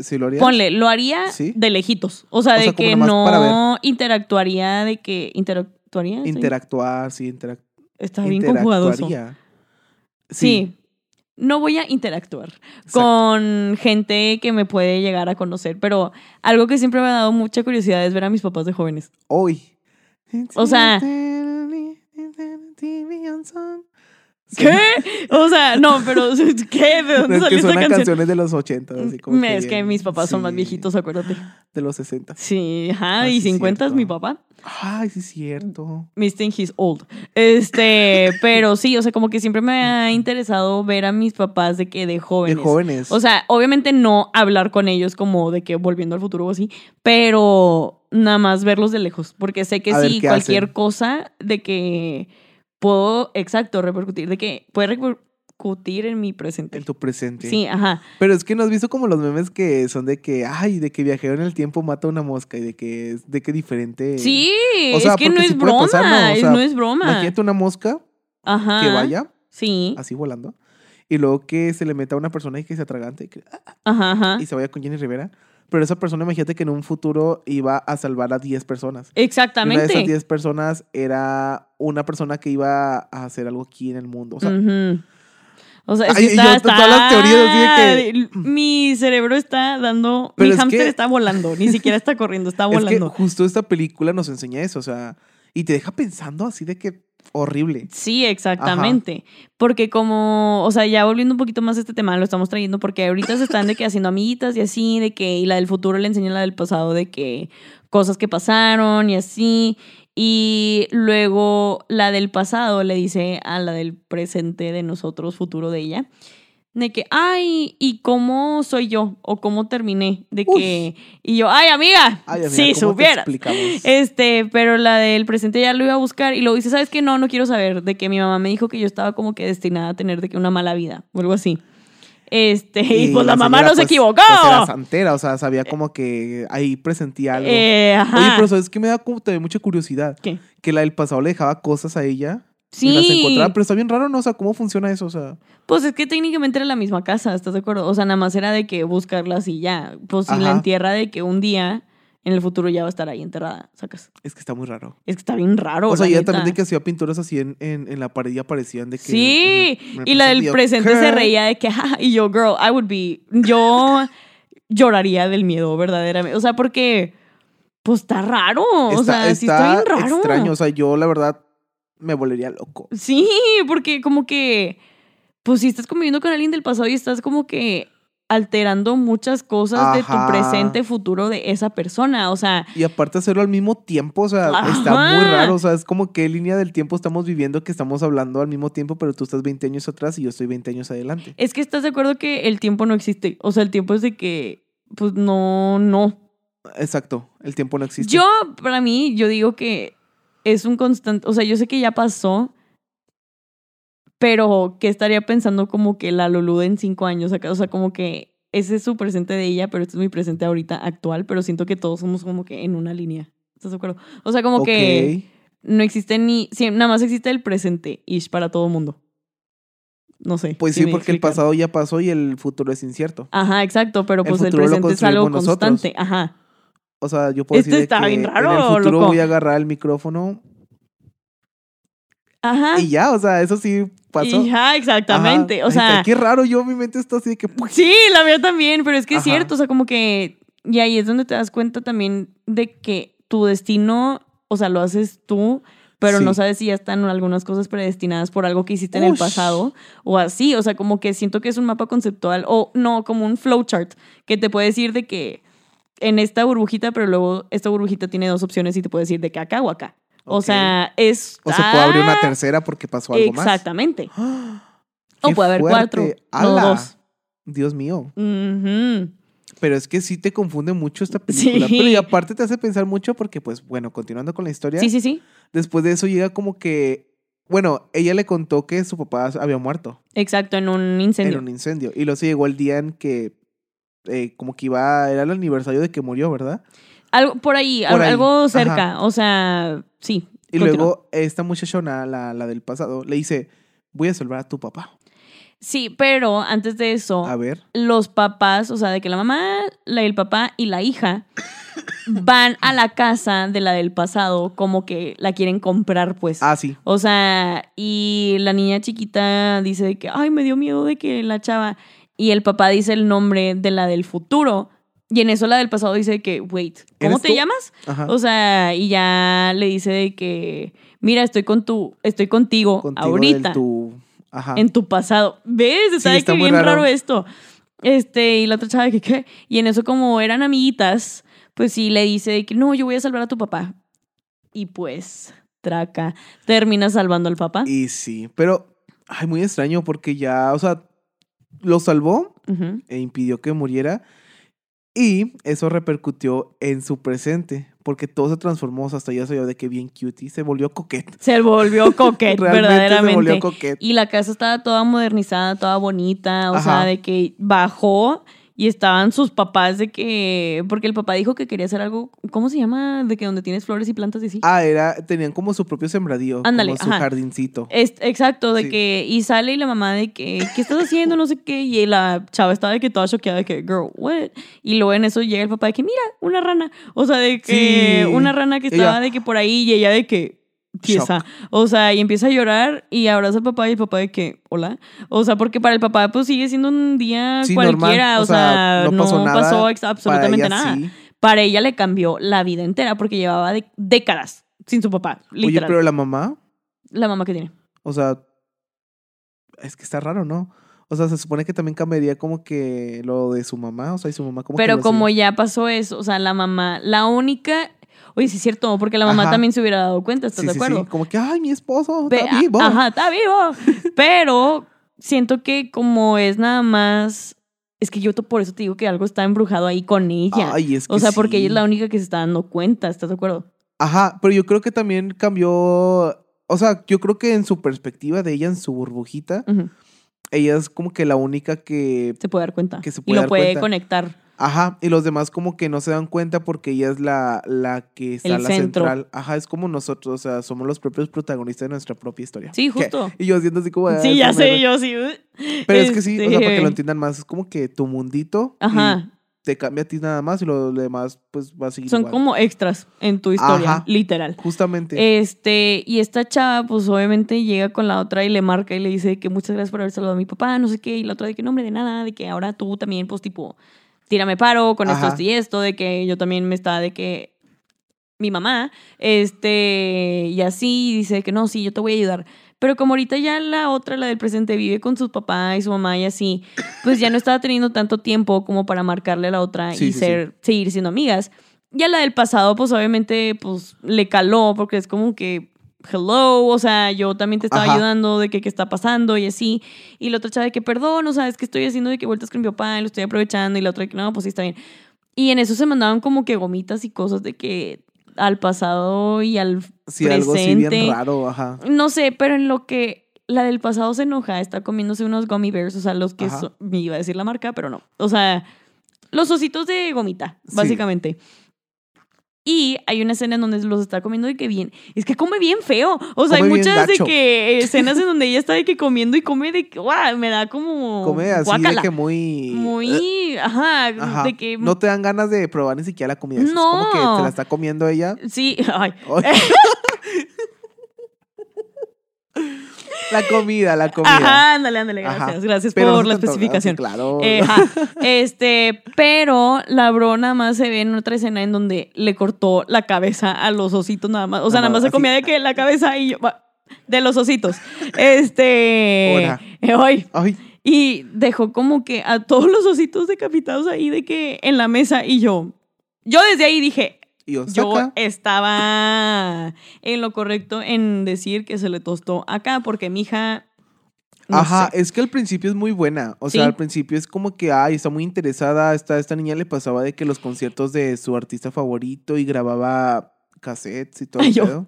¿Sí lo harías? ponle, lo haría Sí. de lejitos. O sea, O de sea, que no interactuaría, de que. ¿Interactuaría? Sí. Interactuar, sí, interac Está bien conjugado interactuaría. Sí. No voy a interactuar Exacto. con gente que me puede llegar a conocer, pero algo que siempre me ha dado mucha curiosidad es ver a mis papás de jóvenes. Hoy. O sea-. ¿Qué? O sea, no, pero ¿qué? ¿De dónde Es salió que esta canción? canciones de los 80, así como Me- es que mis papás son más viejitos, acuérdate. De los 60. Sí, ajá, Ah, y sí, 50 es mi papá. Ay, sí es cierto. Miss think he's old. Este, pero sí, o sea, como que siempre me ha interesado ver a mis papás de que de jóvenes. De jóvenes. O sea, obviamente no hablar con ellos como de que volviendo al futuro o así, pero nada más verlos de lejos, porque sé que A sí, cualquier hacen. cosa de que puedo, exacto, repercutir, de que puede repercutir en mi presente. en tu presente. Sí, ajá. Pero es que no has visto como los memes que son de que, ay, de que viajero en el tiempo mata una mosca y de que es de que diferente. Sí, O sea, es que no es sí broma, pasar, ¿no? O es- sea, no es broma. Imagínate una mosca Ajá. que vaya Sí, así volando y luego que se le meta a una persona y que se atragante y, que- ajá, ajá. y se vaya con Jenny Rivera. Pero esa persona, imagínate que en un futuro iba a salvar a 10 personas. Y una de Exactamente. esas 10 personas era una persona que iba a hacer algo aquí en el mundo. O sea, Ujú. O sea, es Ay, que y yo está, to- todas las teorías así de está- Mi cerebro está dando... Pero mi es hámster que- está volando. Ni siquiera está corriendo, está es que volando. justo esta película nos enseña eso. O sea, y te deja pensando así de que horrible. Sí, exactamente. Porque como, o sea, ya volviendo un poquito más a este tema, lo estamos trayendo porque ahorita se están de que haciendo amiguitas y así, de que, y la del futuro le enseña la del pasado de que cosas que pasaron y así. Y luego la del pasado le dice a la del presente de nosotros, futuro de ella, de que, ay, ¿y cómo soy yo? O cómo terminé. De que, y yo, ay, amiga, Ay, amiga, si ¿cómo te supieras. explicamos? Este, pero la del presente ya lo iba a buscar y luego dice, ¿sabes qué? No, no quiero saber. De que mi mamá me dijo que yo estaba como que destinada a tener de que una mala vida o algo así. Este, y, pues la mamá señora, no se pues, equivocó. Pues era santera, o sea, sabía como que ahí presentía algo. Eh, ajá. Oye, pero ¿sabes qué me da como también mucha curiosidad? ¿Qué? Que la del pasado le dejaba cosas a ella. Sí. Y las encontraba, pero está bien raro, ¿no? O sea, ¿cómo funciona eso? O sea, Pues es que técnicamente era la misma casa, ¿estás de acuerdo? O sea, nada más era de que buscarlas y ya. Pues si la entierra de que un día en el futuro ya va a estar ahí enterrada, sacas. es que está muy raro. Es que está bien raro. o sea, neta. también de que hacía pinturas así en, en, en la pared y aparecían de que. Sí, y la del presente ¿qué? se reía de que, "Ja", y yo, girl, I would be, yo lloraría del miedo, verdaderamente. O sea, porque, pues está raro. o Está- sea, sí está bien raro. extraño. O sea, yo la verdad me volvería loco. Sí, porque como que, pues si estás conviviendo con alguien del pasado y estás como que alterando muchas cosas de tu presente, futuro de esa persona. O sea, Y aparte hacerlo al mismo tiempo, o sea, está muy raro. O sea, es como qué línea del tiempo estamos viviendo que estamos hablando al mismo tiempo, pero tú estás 20 años atrás y yo estoy 20 años adelante. es que estás de acuerdo que el tiempo no existe. O sea, el tiempo es de que, pues no, no. Exacto, el tiempo no existe. Yo, para mí, yo digo que es un constante, o sea, yo sé que ya pasó, pero que estaría pensando como que la Lulu en cinco años acá, o sea, como que ese es su presente de ella, pero este es mi presente ahorita actual, pero siento que todos somos como que en una línea. ¿Estás de acuerdo? O sea, como que no existe ni, sí, nada más existe el presente, ish, para todo mundo. No sé. Pues sí, porque el pasado ya pasó y el futuro es incierto. Ajá, exacto, pero El pues el, presente es algo nosotros. constante. Ajá. O sea, yo puedo Este decir de está que bien raro, en el futuro loco. voy a agarrar el micrófono Ajá. y ya, o sea, eso sí pasó. Exactamente. Ajá. O sea, qué raro, yo mi mente está así de que sí, la mía también, pero es que es cierto, o sea, como que, y ahí es donde te das cuenta también de que tu destino, o sea, lo haces tú, pero Sí. no sabes si ya están algunas cosas predestinadas por algo que hiciste en el pasado o así, o sea, como que siento que es un mapa conceptual o no, como un flowchart que te puede decir de que en esta burbujita, pero luego esta burbujita tiene dos opciones y te puede decir de que acá o acá. O sea, es... O se puede abrir una tercera porque pasó algo más. Exactamente. ¡Ah! O ¡Qué puede haber cuatro, no dos. Dios mío. Pero es que sí te confunde mucho esta película. Sí. Pero y aparte te hace pensar mucho porque, pues, bueno, continuando con la historia, Sí, sí, sí. después de eso llega como que, bueno, ella le contó que su papá había muerto Exacto, en un incendio. en un incendio. Y luego se llegó el día en que, eh, como que iba, era el aniversario de que murió, ¿verdad? Algo por ahí, Por al- ahí, algo ajá. cerca. O sea, sí. Y luego esta muchachona, la, la del pasado, le dice, voy a salvar a tu papá. Sí, pero antes de eso, A ver. los papás, o sea, de que la mamá, la, el papá y la hija van a la casa de la del pasado, como que la quieren comprar, pues. Ah, sí. O sea, y la niña chiquita dice de que, ay, me dio miedo de que la chava. Y el papá dice el nombre de la del futuro. Y en eso la del pasado dice que, wait, ¿cómo ¿Eres te tú? llamas? Ajá. O sea, y ya le dice de que, mira, estoy con tu, estoy contigo, Contigo ahorita, tu... Ajá. en tu pasado. ¿Ves? Está, Sí, está que bien raro. raro. esto. Este, y la otra chava de que, ¿qué? Y en eso como eran amiguitas, pues sí le dice de que, no, yo voy a salvar a tu papá. Y pues, traca, termina salvando al papá. Y sí, pero, ay, muy extraño porque ya, o sea, lo salvó e impidió que muriera. Y eso repercutió en su presente, porque todo se transformó, hasta ya se vio de que bien cutie, se volvió coquete. Se volvió coquet, Realmente verdaderamente. se volvió coquete. Y la casa estaba toda modernizada, toda bonita, o Ajá. sea, de que bajó y estaban sus papás de que, porque el papá dijo que quería hacer algo, ¿cómo se llama? De que donde tienes flores y plantas y así. Ah, era, tenían como su propio sembradío, Ándale, como su ajá. jardincito. Es- exacto, de Sí. que, y sale y la mamá de que, ¿qué estás haciendo? No sé qué, y la chava estaba de que toda choqueada de que, girl, what? Y luego en eso llega el papá de que, mira, una rana, o sea, de que, Sí. una rana que Ella- estaba de que por ahí y ella de que, pieza, o sea, y empieza a llorar y abraza al papá y el papá de que, hola, o sea, porque para el papá pues sigue siendo un día Sí, cualquiera, normal, o sea, no pasó, nada, absolutamente para nada. sí. Para ella le cambió la vida entera porque llevaba de- décadas sin su papá, Oye, literal. pero la mamá, La mamá que tiene. o sea, es que está raro, ¿no? O sea, se supone que también cambiaría como que lo de su mamá, o sea, y su mamá como que Pero como sigue. ya pasó eso, o sea, la mamá, la única. Oye, sí es cierto, porque la mamá Ajá. también se hubiera dado cuenta, ¿estás Sí, de acuerdo? sí, como que, ay, mi esposo está vivo. Ajá, está vivo. Pero siento que como es nada más. Es que yo por eso te digo que algo está embrujado ahí con ella. Ay, es que o sea, porque ella es la única que se está dando cuenta, ¿estás de acuerdo? Ajá, pero yo creo que también cambió. O sea, yo creo que en su perspectiva de ella, en su burbujita, ella es como que la única que. Se puede dar cuenta. Que se y puede lo dar puede cuenta. conectar. Ajá, y los demás como que no se dan cuenta porque ella es la, la que está El la centro. central. Ajá, es como nosotros, o sea, somos los propios protagonistas de nuestra propia historia. Sí, ¿Qué? justo. Y yo siento así como... Sí, "Ay, ya esa madre". sé, yo sí. Pero es que sí, o sea, para que Este, lo entiendan más, es como que tu mundito y Ajá. te cambia a ti nada más y lo demás pues va a seguir Son igual. como extras en tu historia, Ajá. literal. Justamente. Este, y esta chava, pues obviamente llega con la otra y le marca y le dice que muchas gracias por haber saludado a mi papá, no sé qué, y la otra de que no, hombre, de nada, de que ahora tú también, pues tipo, tírame paro con esto, Ajá. esto y esto, de que yo también me está, de que mi mamá, este, y así, dice que no, sí, yo te voy a ayudar. Pero como ahorita ya la otra, la del presente, vive con su papá y su mamá y así, pues ya no estaba teniendo tanto tiempo como para marcarle a la otra Sí, y sí, ser, seguir siendo amigas. Ya la del pasado, pues obviamente, pues le caló, porque es como que, hello, o sea, yo también te estaba Ajá. ayudando de que qué está pasando y así. Y la otra chava de que, perdón, o sea, es que estoy haciendo de que vueltas con mi papá y lo estoy aprovechando. Y la otra de que, no, pues sí, está bien. Y en eso se mandaban como que gomitas y cosas de que al pasado y al sí, algo así presente. bien raro, ajá. No sé, pero en lo que la del pasado se enoja, está comiéndose unos gummy bears, o sea, los que son- me iba a decir la marca, pero no. O sea, los ositos de gomita, Sí. Y hay una escena en donde los está comiendo de que bien. Es que come bien feo. O sea, hay Come muchas de que escenas en donde ella está de que comiendo y come de que, guau, me da como. Come así guácala. de que muy... Muy. Ajá, Ajá. de que. No te dan ganas de probar ni siquiera la comida. Es como que No. te la está comiendo ella. Sí, ay. La comida, la comida. Ajá, ándale, ándale, Ajá. gracias. Gracias Pero por la especificación. claro. Eh. Este, pero la bro nada más se ve en otra escena en donde le cortó la cabeza a los ositos nada más. O sea, Nada nada más se comía de que la cabeza y yo, de los ositos. Este, Ahora. eh, hoy. Ay, Y dejó como que a todos los ositos decapitados ahí de que en la mesa y yo, yo desde ahí dije, y yo estaba en lo correcto en decir que se le tostó acá porque mi hija... no Ajá, sé. es que al principio es muy buena. O Sí. sea, al principio es como que, ay, está muy interesada. Esta, esta niña le pasaba de que los conciertos de su artista favorito y grababa cassettes y todo Ay, el yo.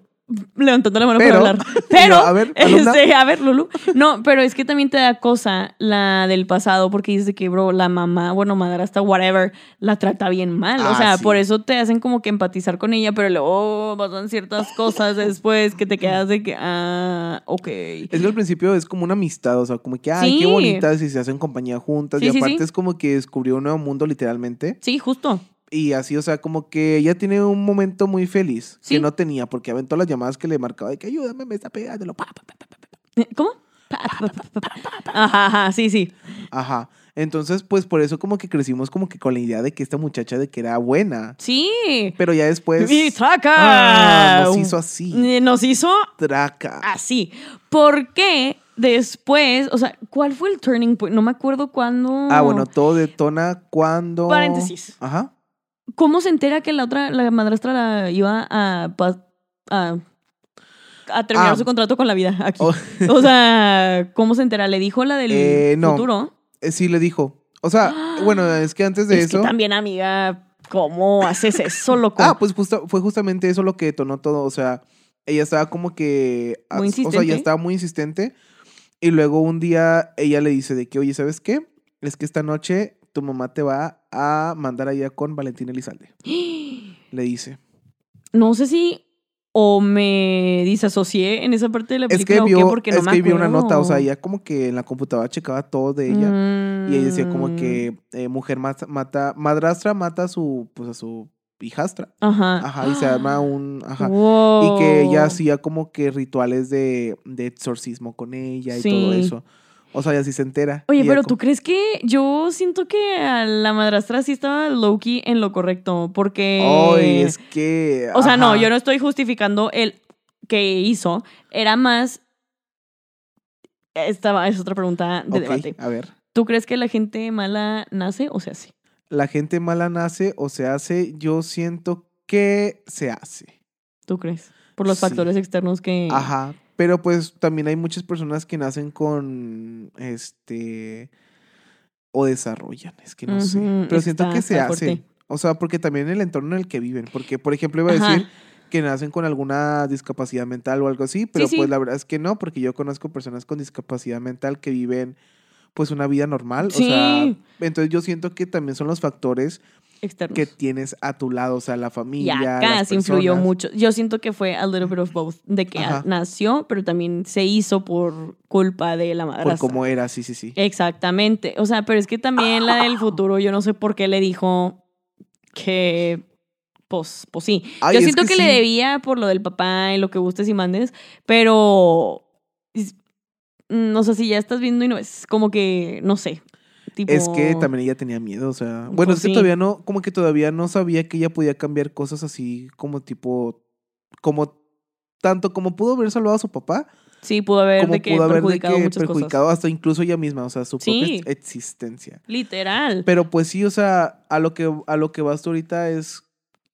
Levantando la mano Pero- para hablar. Pero, a ver, este, a ver, Lulu. No, pero es que también te da cosa la del pasado, porque dices que, bro, la mamá, bueno, madrastra, whatever, la trata bien mal. o Ah, sea, sí. por eso te hacen como que empatizar con ella, pero luego pasan ciertas cosas después que te quedas de que, ah, ok. Es que al principio es como una amistad, o sea, como que, ay, qué bonitas y se hacen compañía juntas. Sí, y aparte es como que descubrió un nuevo mundo literalmente. Sí, justo. Y así, o sea, como que ella tiene un momento muy feliz Sí. que no tenía, porque aventó las llamadas que le marcaba de que ayúdame, me está pegando. Pa. Eh, ¿Cómo? Ajá, ajá, sí, sí. Ajá. Entonces, pues por eso como que crecimos como que con la idea de que esta muchacha de que era buena. Sí. Pero ya después... ¡Mi traca! ah, nos hizo así. Eh, Nos hizo Traca. así. ¿Por qué después, o sea, cuál fue el turning point? No me acuerdo cuándo. Ah, bueno, todo detona cuando... Paréntesis. Ajá. ¿Cómo se entera que la otra, la madrastra la iba a, a, a terminar Ah. su contrato con la vida aquí? Oh. O sea, ¿cómo se entera? ¿Le dijo la del Eh, no. futuro? Eh, sí, le dijo. O sea, bueno, es que antes de es eso... que también, amiga, ¿cómo haces eso, loco? Ah, pues justo, fue justamente eso lo que detonó todo. O sea, ella estaba como que. Muy O sea, insistente. ya estaba muy insistente. Y luego un día ella le dice de que, oye, ¿sabes qué? Es que esta noche tu mamá te va a mandar allá con Valentín Elizalde. Le dice. No sé si o me disasocié en esa parte de la Es película que o vio, qué, porque no es me que vio una acuerdo. nota. O sea, ella como que en la computadora checaba todo de ella. Y ella decía como Mm. que eh, mujer mata, mata, madrastra mata a su, pues a su hijastra. Ajá. Ajá, y se arma un, ajá. Wow. Y que ella hacía como que rituales de, de exorcismo con ella y todo eso. O sea, ella sí se entera. Oye, pero ¿tú crees que yo siento que a la madrastra sí estaba Loki en lo correcto? Porque... Ay, es que... O sea, no, yo no estoy justificando el que hizo. Era más... Esta es otra pregunta de debate. a ver. ¿Tú crees que la gente mala nace o se hace? La gente mala nace o se hace. Yo siento que se hace. ¿Tú crees? Por los Sí. factores externos que... Ajá. Pero pues también hay muchas personas que nacen con este o desarrollan, es que no sé. Pero siento que se está hace. fuerte. O sea, porque también el entorno en el que viven. Porque, por ejemplo, iba a Ajá. decir que nacen con alguna discapacidad mental o algo así, pero sí. pues la verdad es que no, porque yo conozco personas con discapacidad mental que viven pues una vida normal. O sea, entonces yo siento que también son los factores Externos. que tienes a tu lado, o sea, la familia. acá las se influyó mucho. Yo siento que fue a little bit of both. De que Ajá. nació, pero también se hizo por culpa de la Por madrastra. cómo era, sí, sí, sí. Exactamente. O sea, pero es que también la del futuro, yo no sé por qué le dijo que. Pues, pues sí. Ay, yo siento que, que le debía por lo del papá y lo que gustes y mandes, pero. No sé si ya estás viendo y no es como que. No sé. Tipo, Es que también ella tenía miedo, o sea, bueno, Pues es que sí. todavía no, como que todavía no sabía que ella podía cambiar cosas así como tipo, como tanto como pudo haber salvado a su papá, Sí, pudo haber como de que pudo haber de perjudicado que muchas perjudicado hasta incluso ella misma, o sea, su propia Sí. existencia. cosas. Literal. Pero pues sí, o sea, a lo que a lo que vas tú ahorita es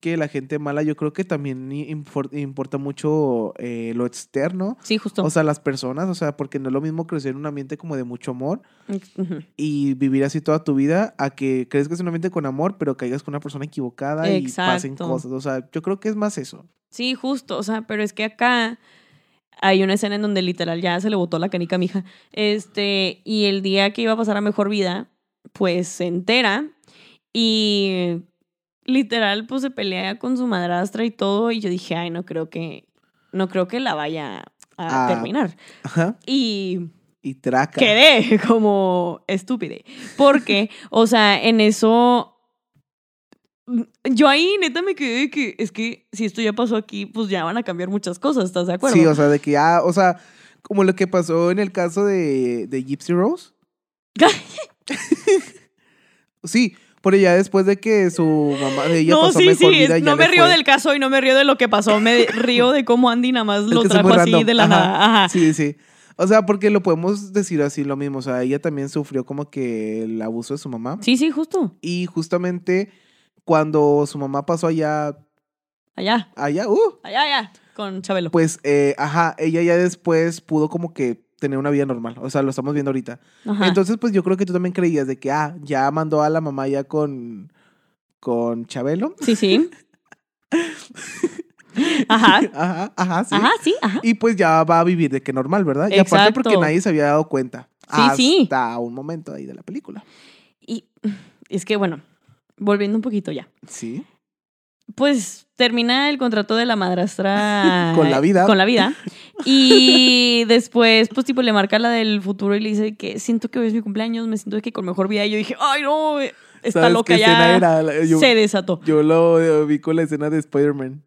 que la gente mala, yo creo que también importa mucho eh, lo externo, sí, justo. o sea, las personas, o sea, porque no es lo mismo crecer en un ambiente como de mucho amor Ujú. y vivir así toda tu vida a que crees que es un ambiente con amor, pero caigas con una persona equivocada y pasen cosas. O sea, yo creo que es más eso. Sí, justo, o sea, pero es que acá hay una escena en donde literal ya se le botó la canica a mi hija. Este, y el día que iba a pasar a mejor vida, pues se entera y literal pues se pelea con su madrastra y todo y yo dije, "Ay, no creo que no creo que la vaya a Ah. terminar." Ajá. Y Y traca. quedé como estúpide. Porque, o sea, en eso. mm, Yo ahí neta me quedé de que es que si esto ya pasó aquí, pues ya van a cambiar muchas cosas, ¿estás de acuerdo? Sí, o sea, de que ya, o sea, como lo que pasó en el caso de, de Gypsy Rose. sí, por ella después de que su mamá de ella no, pasó sí, mejor sí, vida, es- ya no me río fue. del caso y no me río de lo que pasó, me río de cómo Andy nada más Es lo que es trajo así random. de la Ajá. nada. Ajá. Sí, sí. O sea, porque lo podemos decir así lo mismo. O sea, ella también sufrió como que el abuso de su mamá. Sí, sí, justo. Y justamente cuando su mamá pasó allá, Allá, allá, uh, allá, allá, con Chabelo. pues, eh, ajá, ella ya después pudo como que tener una vida normal. O sea, lo estamos viendo ahorita. Ajá. Entonces, pues yo creo que tú también creías de que, ah, ya mandó a la mamá ya con, con Chabelo. sí, sí. Ajá. Ajá, ajá, sí. Ajá, sí, ajá. Y pues ya va a vivir de que normal, ¿verdad? Y aparte porque nadie se había dado cuenta. Sí, sí. hasta un momento ahí de la película. Y es que, bueno, volviendo un poquito ya. Sí. Pues termina el contrato de la madrastra. Con la vida. Con la vida. Y después, pues, tipo, le marca la del futuro y le dice que siento que hoy es mi cumpleaños, me siento que con mejor vida. Y yo dije, ay, no, está ¿Sabes loca ya. era? Yo, Se desató. yo lo vi con la escena de Spider-Man.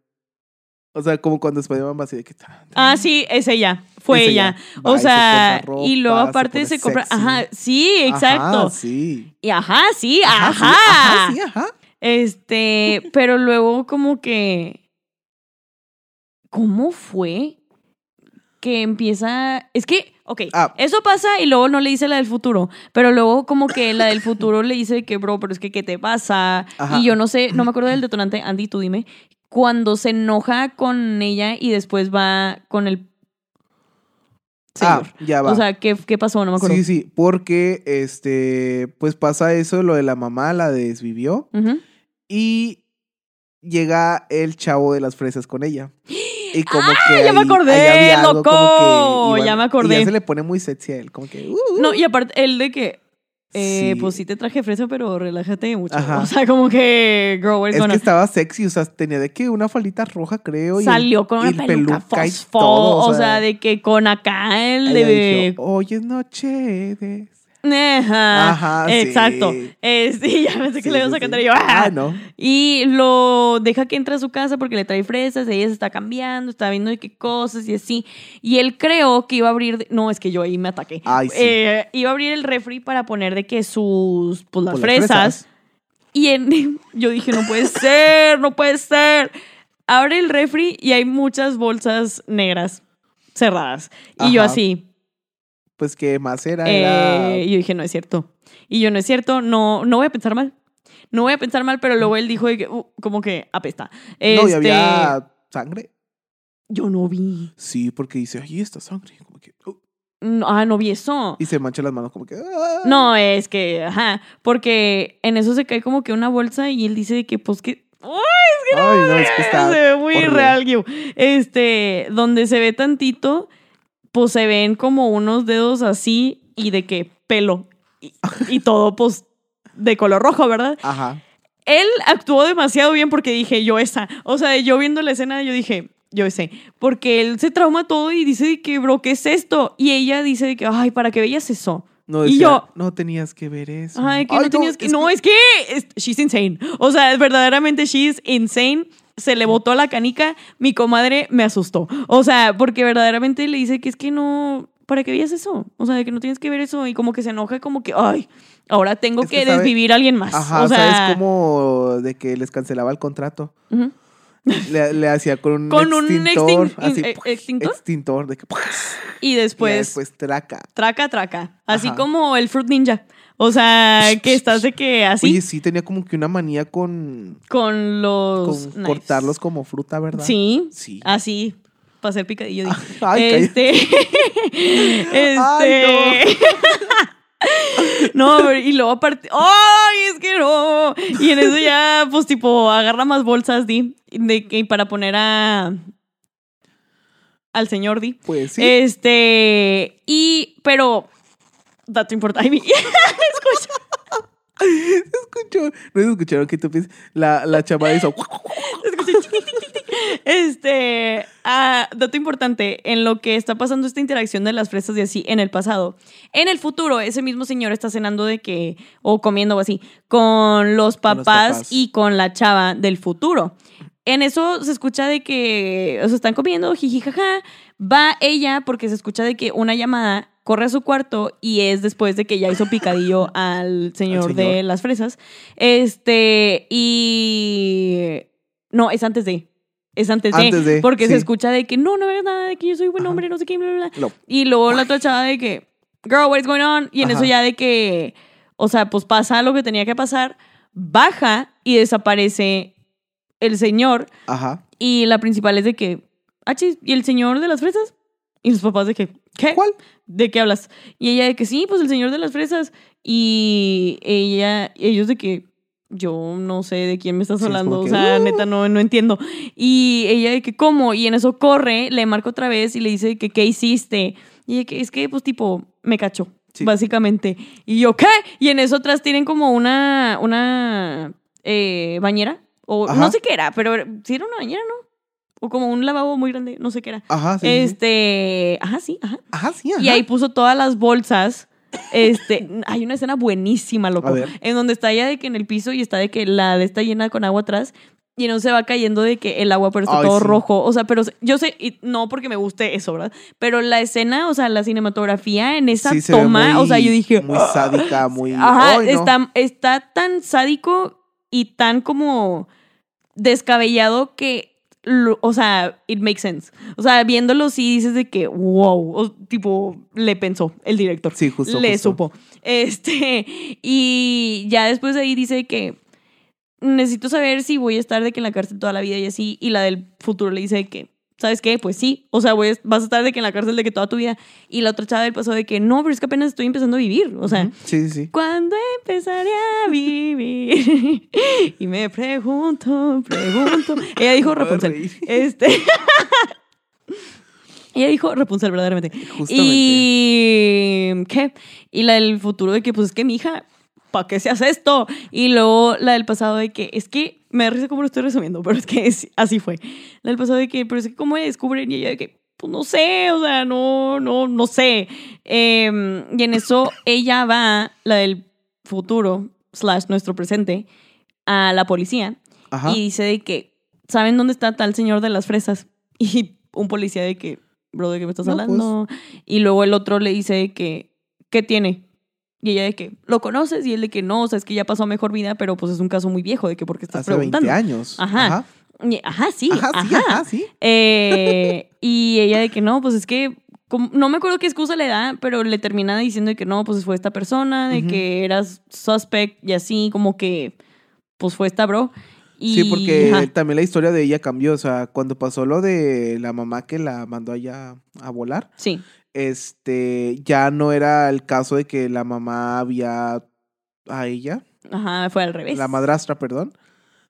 O sea, como cuando Spider-Man va así de que... Ah, sí, es ella. Fue Es ella. ella. Va O se sea, y luego se aparte pone se, compra. sexy. Ajá, sí, exacto. Ajá, sí. Y ajá, sí, Ajá, ajá. sí, ajá, sí, ajá. Este, pero luego como que... ¿Cómo fue? Que empieza... Es que, ok, Ah. eso pasa y luego no le dice la del futuro, pero luego como que la del futuro le dice que, bro, pero es que, ¿qué te pasa? Ajá. Y yo no sé, no me acuerdo del detonante, Andy, tú dime, cuando se enoja con ella y después va con el... Señor. Ah, ya va. o sea, ¿qué, ¿qué pasó? No me acuerdo. sí, sí, porque este, pues pasa eso, lo de la mamá la desvivió y llega el chavo de las fresas con ella. Y como ¡Ah, que ya me acordé, como loco! que Ya me Y acordé. ya se le pone muy sexy a él, como que... uh, uh. No, y aparte, el de que, eh, Sí. pues sí te traje fresa, pero relájate mucho. Ajá. O sea, como que, girl, Es que estaba sexy, o sea, tenía de que una faldita roja, creo. y Salió con y una el peluca, peluca y todo, o, sea, de que con acá el de... dijo, Hoy es noche de... Ajá, Ajá, sí. exacto. Eh, sí, ya pensé que Sí, le ibas sí, a cantar sí. y yo, ¡ah! Ah, no. Y lo deja que entre a su casa porque le trae fresas, ella se está cambiando, está viendo de qué cosas y así. Y él creó que iba a abrir, de- no, es que yo ahí me ataqué. Ay, sí. Eh, iba a abrir el refri para poner de que sus, pues las las fresas. Y en, yo dije, no puede ser, no puede ser. Abre el refri y hay muchas bolsas negras cerradas. Y yo así, Pues que más era, era... eh, yo dije, no es cierto. Y yo, no es cierto, no, no voy a pensar mal. No voy a pensar mal, pero luego él dijo de que, uh, como que apesta. No, y Este, había sangre. Yo no vi. Sí, porque dice, ahí está sangre. Como que, oh, No, ah, no vi eso. y se mancha las manos como que... "Ah". No, es que, ajá, porque en eso se cae como que una bolsa y él dice de que, pues que... ¡Uy! Ay, no, es que está se ve muy horrible. real, Gio. Este, donde se ve tantito, pues se ven como unos dedos así y de que pelo. Y, y todo, pues, de color rojo, ¿verdad? Ajá. Él actuó demasiado bien porque dije, yo esa. O sea, yo viendo la escena, yo dije, yo sé. Porque él se trauma todo y dice de que, bro, ¿qué es esto? Y ella dice de que, ay, ¿para qué veías eso? No, Y decía, yo- no tenías que ver eso. Ay, que Ay, no tenías que. es no, es que. es- she's insane. O sea, verdaderamente she's insane. Se le botó la canica. Mi comadre me asustó. O sea, porque verdaderamente le dice que es que no. ¿Para qué veías eso? O sea, de que no tienes que ver eso. Y como que se enoja, como que, ay, ahora tengo Es que, que sabe- desvivir a alguien más. Ajá, o sea, ¿sabes cómo de que les cancelaba el contrato? Le, le hacía con un Con un extintor. extin- así, eh, ¿extintor? Extintor. De que, Y y ya después, después traca. traca, traca. Así Ajá. como el Fruit Ninja. O sea, que estás de que así Oye, sí, tenía como que una manía con, con los. con cortarlos como fruta, ¿verdad? Sí, Sí. así, para hacer picadillo. Ay, este. Ay, este. no, pero- y luego aparte. ¡Ay! Es que no. Y en eso ya, pues, tipo, agarra más bolsas, Di, de que para poner a. Al señor Di. Pues sí. Este. Y. Pero. Dato importante. Escucha. Escuchó, no se escucharon que tú piensas. La, la chava hizo. Este, ah, dato importante, en lo que está pasando esta interacción de las fresas y así en el pasado. En el futuro, ese mismo señor está cenando de que, o comiendo o así, con los Con los papás, papás. y con la chava del futuro. En eso se escucha de que, o sea, están comiendo, jiji, jaja. Va ella porque se escucha de que una llamada corre a su cuarto y es después de que ya hizo picadillo al señor, de las fresas. Este, y... No, es antes de. Es antes de. Antes de, porque se escucha de que no, no hagas nada, de que yo soy buen Ajá. hombre, no sé qué, bla, bla, bla. No. Y luego la otra chava de que, girl, what is going on? Y en Ajá. eso ya de que, o sea, pues pasa lo que tenía que pasar, baja y desaparece el señor. Ajá. Y la principal es de que, ah, chis, ¿y el señor de las fresas? Y los papás de que, ¿qué? ¿Cuál? ¿De qué hablas? Y ella de que sí, pues el señor de las fresas. Y ella, ellos de que yo no sé de quién me estás Sí, hablando, o sea, "Uh". neta no, no entiendo. Y ella de que, ¿cómo? Y en eso corre, le marca otra vez y le dice que, ¿qué hiciste? Y ella que, es que, pues tipo, me cachó, Sí. básicamente. Y yo, ¿qué? Y en eso atrás tienen como una, una eh, bañera, o Ajá. no sé qué era, pero sí era una bañera, ¿no? O como un lavabo muy grande, no sé qué era. Ajá, sí. Este, ajá, sí, ajá. Ajá, sí, ajá. Y ahí puso todas las bolsas. Este, hay una escena buenísima, loco. A ver. En donde está ella de que en el piso y está de que la de está llena con agua atrás. Y no se va cayendo de que el agua, pero está Ay, todo sí. rojo. O sea, pero yo sé, y no porque me guste eso, ¿verdad? Pero la escena, o sea, la cinematografía en esa Sí, se ve toma, muy- o sea, yo dije. Muy sádica, muy. Ajá, Ay, no. está, está tan sádico y tan como descabellado que, o sea, it makes sense. O sea, viéndolo sí dices de que, wow, o- tipo, le pensó el director. Sí, justo. le justo. supo. Este, y ya después de ahí dice que necesito saber si voy a estar de que en la cárcel toda la vida y así. Y la del futuro le dice que, ¿sabes qué? Pues sí. O sea, a- vas a estar de que en la cárcel de que toda tu vida. Y la otra chava del pasado de que no, pero es que apenas estoy empezando a vivir. O sea. Sí, sí, sí. ¿Cuándo empezaré a vivir? y me pregunto, pregunto. Ella dijo Rapunzel. Este. Ella dijo Rapunzel, verdaderamente. Justamente. Y. ¿Qué? Y la del futuro de que, pues es que mi hija, ¿para qué se hace esto? Y luego la del pasado de que, es que, me da risa cómo lo estoy resumiendo, pero es que es- así fue. La del pasado de que, pero es que, ¿cómo descubren? Y ella de que, pues no sé, o sea, no, no, no sé. Eh, y en eso ella va, la del futuro, slash nuestro presente, a la policía Ajá. y dice de que, ¿saben dónde está tal señor de las fresas? Y un policía de que, bro, ¿de qué me estás No, pues. hablando? Y luego el otro le dice de que, ¿qué tiene? Y ella de que, ¿lo conoces? Y él de que no, o sea, es que ya pasó a mejor vida, pero pues es un caso muy viejo, de que, ¿por qué estás Hace preguntando? 20 años. Ajá. Ajá. Sí, Ajá, sí, ajá, sí. eh, y ella de que no, pues es que como- no me acuerdo qué excusa le da, pero le termina diciendo de que no, pues fue esta persona, de que eras suspect y así, como que pues fue esta bro. Y, Sí, porque ajá, también la historia de ella cambió. O sea, cuando pasó lo de la mamá que la mandó allá a volar, sí. Este, ya no era el caso de que la mamá había a ella, Ajá, fue al revés. la madrastra, perdón,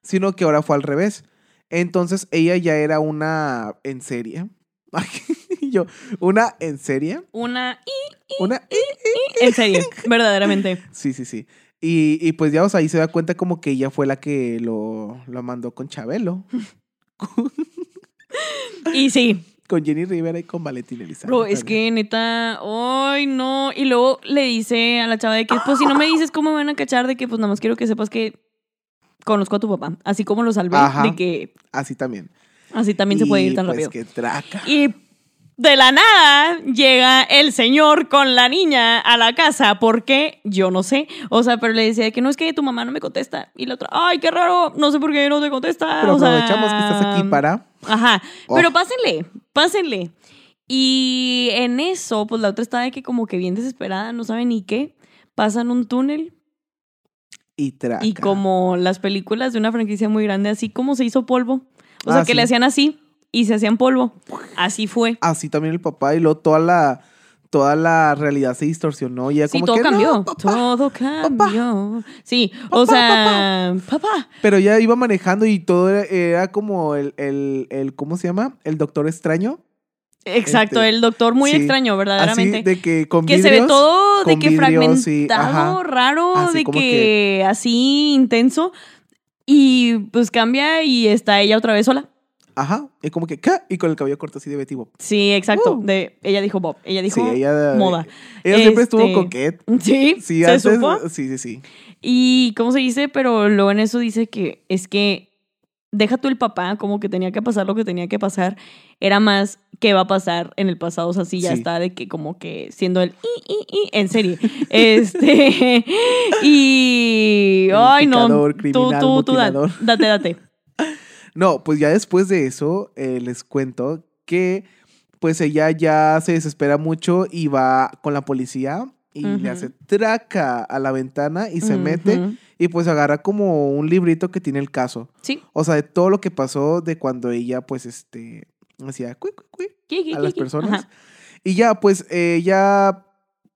sino que ahora fue al revés. Entonces ella ya era una en serie. Yo, una en serie. Una. y- Una. En serio, verdaderamente. Sí, sí, sí. Y, y pues ya, o sea, ahí se da cuenta como que ella fue la que lo, lo mandó con Chabelo, Y sí, con Jenny Rivera y con Valentín Elizalde. bro, es que neta. ¡Ay, no! Y luego le dice a la chava de que, pues si no me dices cómo me van a cachar, de que, pues nada más quiero que sepas que conozco a tu papá. Así como lo salvé, Ajá. de que Así también. así también se puede ir tan pues, rápido. que traca. Y de la nada llega el señor con la niña a la casa. ¿Por qué? Yo no sé. O sea, pero le decía que no es que tu mamá no me contesta. Y la otra, ay, qué raro, no sé por qué no te contesta. Pero o sea, aprovechamos que estás aquí para. Ajá. Oh. Pero pásenle, pásenle. Y en eso, pues la otra está de que como que bien desesperada, no sabe ni qué. Pasan un túnel Y traca. y como las películas de una franquicia muy grande, así como se hizo polvo. O sea, Ah, que sí. le hacían así y se hacían polvo. Así fue. Así también el papá y luego toda la, toda la realidad se distorsionó. Y ella Sí, como todo que, cambió. "No, papá". todo cambió. Sí, o sea, papá. Pero ya iba manejando y todo era, era como el, el, el, ¿cómo se llama? El doctor extraño. Exacto, Este, el doctor muy sí, extraño, verdaderamente. Así de que con que se ve todo de que vidrios, fragmentado, raro, Así de que- así intenso. Y pues cambia y está ella otra vez sola. Ajá. Y como que, ¿qué? Y con el cabello corto así de Betty Bob. Sí, exacto. Uh. De, ella dijo Bob. Ella dijo sí, ella. moda. Ella siempre estuvo Este, coquet. Sí, Sí, se antes. supo. Sí, sí, sí. Y cómo se dice, pero luego en eso dice que es que deja tú el papá, como que tenía que pasar lo que tenía que pasar, era más que va a pasar en el pasado, o sea, sí ya Sí. está de que como que siendo el i, i, i, en serie. este y ay no, tú tú tú date date. No, pues ya después de eso, eh, les cuento que pues ella ya se desespera mucho y va con la policía y le hace traca a la ventana y se mete y pues agarra como un librito que tiene el caso. Sí. O sea, de todo lo que pasó de cuando ella pues este hacía cui, a las personas. Ajá. Y ya pues ella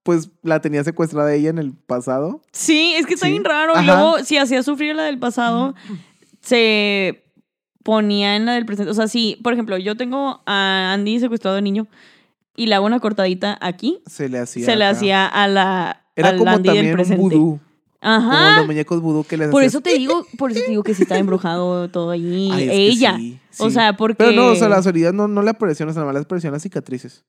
pues la tenía secuestrada ella en el pasado. Sí, es que está Sí. bien raro. Y luego, si hacía sufrir la del pasado, se ponía en la del presente. O sea, sí, por ejemplo, yo tengo a Andy secuestrado de niño y le hago una cortadita aquí, Se le hacía se le acá. hacía a la Era al como Andy del también un presente. vudú, como Ajá. los muñecos vudú que les Por hacías- eso te digo, por eso te digo que sí está embrujado todo ahí. Ay, es que Ella. sí, O sea, porque. Pero no, o sea, las heridas no, no le aparecieron, o sea, nada más le aparecieron las cicatrices.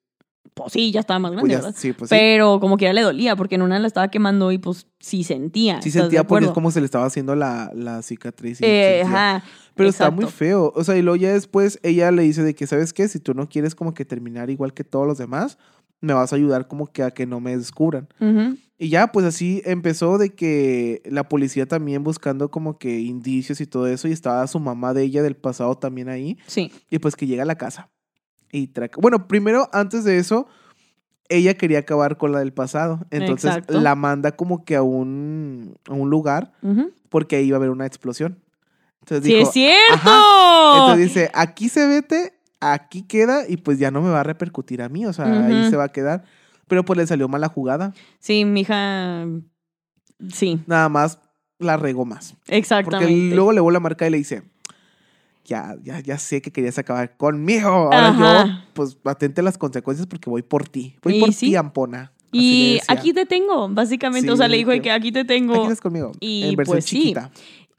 Pues sí, ya estaba más Pues grande, ya, ¿verdad? sí, pues sí. Pero como quiera le dolía, porque en una la estaba quemando y pues sí sentía. Sí ¿estás de sentía porque es acuerdo? como se le estaba haciendo la, la cicatriz. y Eh, ajá. Pero está exacto. muy feo. O sea, y luego ya después ella le dice de que, ¿sabes qué? Si tú no quieres como que terminar igual que todos los demás, me vas a ayudar como que a que no me descubran. Ujú. Y ya, pues así empezó de que la policía también buscando como que indicios y todo eso, y estaba su mamá de ella del pasado también ahí, Sí. y pues que llega a la casa. Y traca. Bueno, primero, antes de eso, ella quería acabar con la del pasado. Entonces Exacto. la manda como que a un, a un lugar, porque ahí iba a haber una explosión. Entonces ¡Sí dijo, es cierto! Ajá. Entonces dice, aquí se vete, aquí queda y pues ya no me va a repercutir a mí, o sea, ahí se va a quedar. Pero pues le salió mala jugada, Sí, mi hija. Sí, nada más la regó más. Porque exactamente. luego le vuelve a marcar y le dice, ya, ya, ya sé que querías acabar conmigo, ahora Ajá. yo pues atente a las consecuencias porque voy por ti, voy Y por sí. ti, Ampona. Y aquí te tengo, básicamente. Sí, o sea, le dijo que- aquí te tengo. Aquí estás conmigo, Y, en versión pues, sí.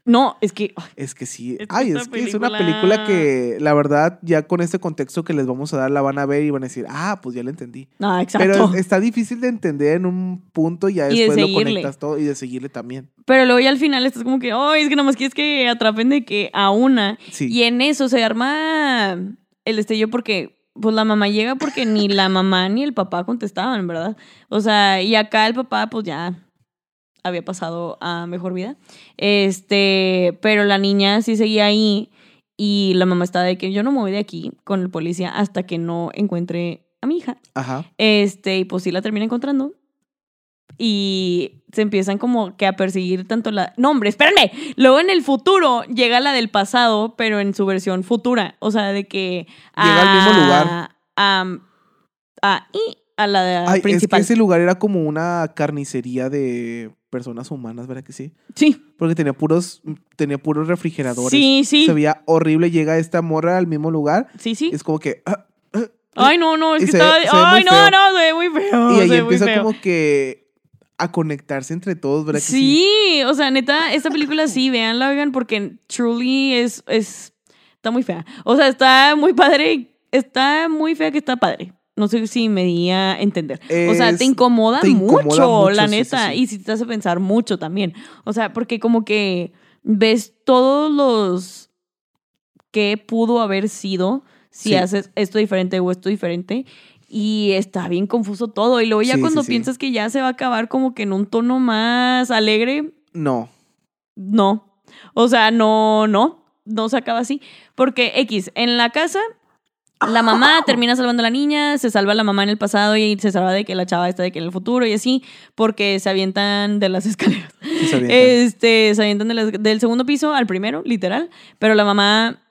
No, es que. ay, Es que sí. Es Ay, es que es una película- que, la verdad, ya con este contexto que les vamos a dar, la van a ver y van a decir, ah, pues ya la entendí. No, exacto. Pero Pero, es- está difícil de entender en un punto y ya Y de después lo conectas todo y de seguirle también. luego ya al final estás como que, ay, es que nomás quieres que atrapen de que a una. Sí. Y en eso se arma el destello porque. Pues la mamá llega porque ni la mamá ni el papá contestaban, ¿verdad? O sea, y acá el papá, pues ya había pasado a mejor vida. Este, pero la niña sí seguía ahí y la mamá estaba de que yo no me voy de aquí con el policía hasta que no encuentre a mi hija. Ajá. Este, y pues sí la termina encontrando. y se empiezan como que a perseguir tanto la... No, hombre, espérenme. Luego en el futuro llega la del pasado, pero en su versión futura. O sea, de que... Llega al mismo lugar. A, a, y a la de Ay, principal. Es que ese lugar era como una carnicería de personas humanas, ¿verdad que sí? Sí. Porque tenía puros, tenía puros refrigeradores. Sí, sí. Se veía horrible. Llega esta morra al mismo lugar. Sí, sí. Es como que. ah, ah, Ay, no, no, es que se- estaba... se Ay, no, feo. no, se ve muy feo. y ahí empieza como que a conectarse entre todos, ¿verdad que sí? Sí, o sea, neta, esta película sí, véanla, oigan, porque truly es, es, está muy fea. O sea, está muy padre, está muy fea que está padre. No sé si me di a entender. o sea, te incomoda, te incomoda mucho, mucho, la sí, neta. sí. Y si te hace pensar mucho también. O sea, porque como que ves todos los que pudo haber sido si haces esto diferente o esto diferente. Y está bien confuso todo. Y luego ya cuando piensas que ya se va a acabar como que en un tono más alegre, No. no. O sea, no, no. No se acaba así. Porque X, en la casa, la mamá termina salvando a la niña, se salva la mamá en el pasado y se salva de que la chava está de que en el futuro y así, porque se avientan de las escaleras. Sí se avientan. Este, se avientan de las- del segundo piso al primero, literal. Pero la mamá,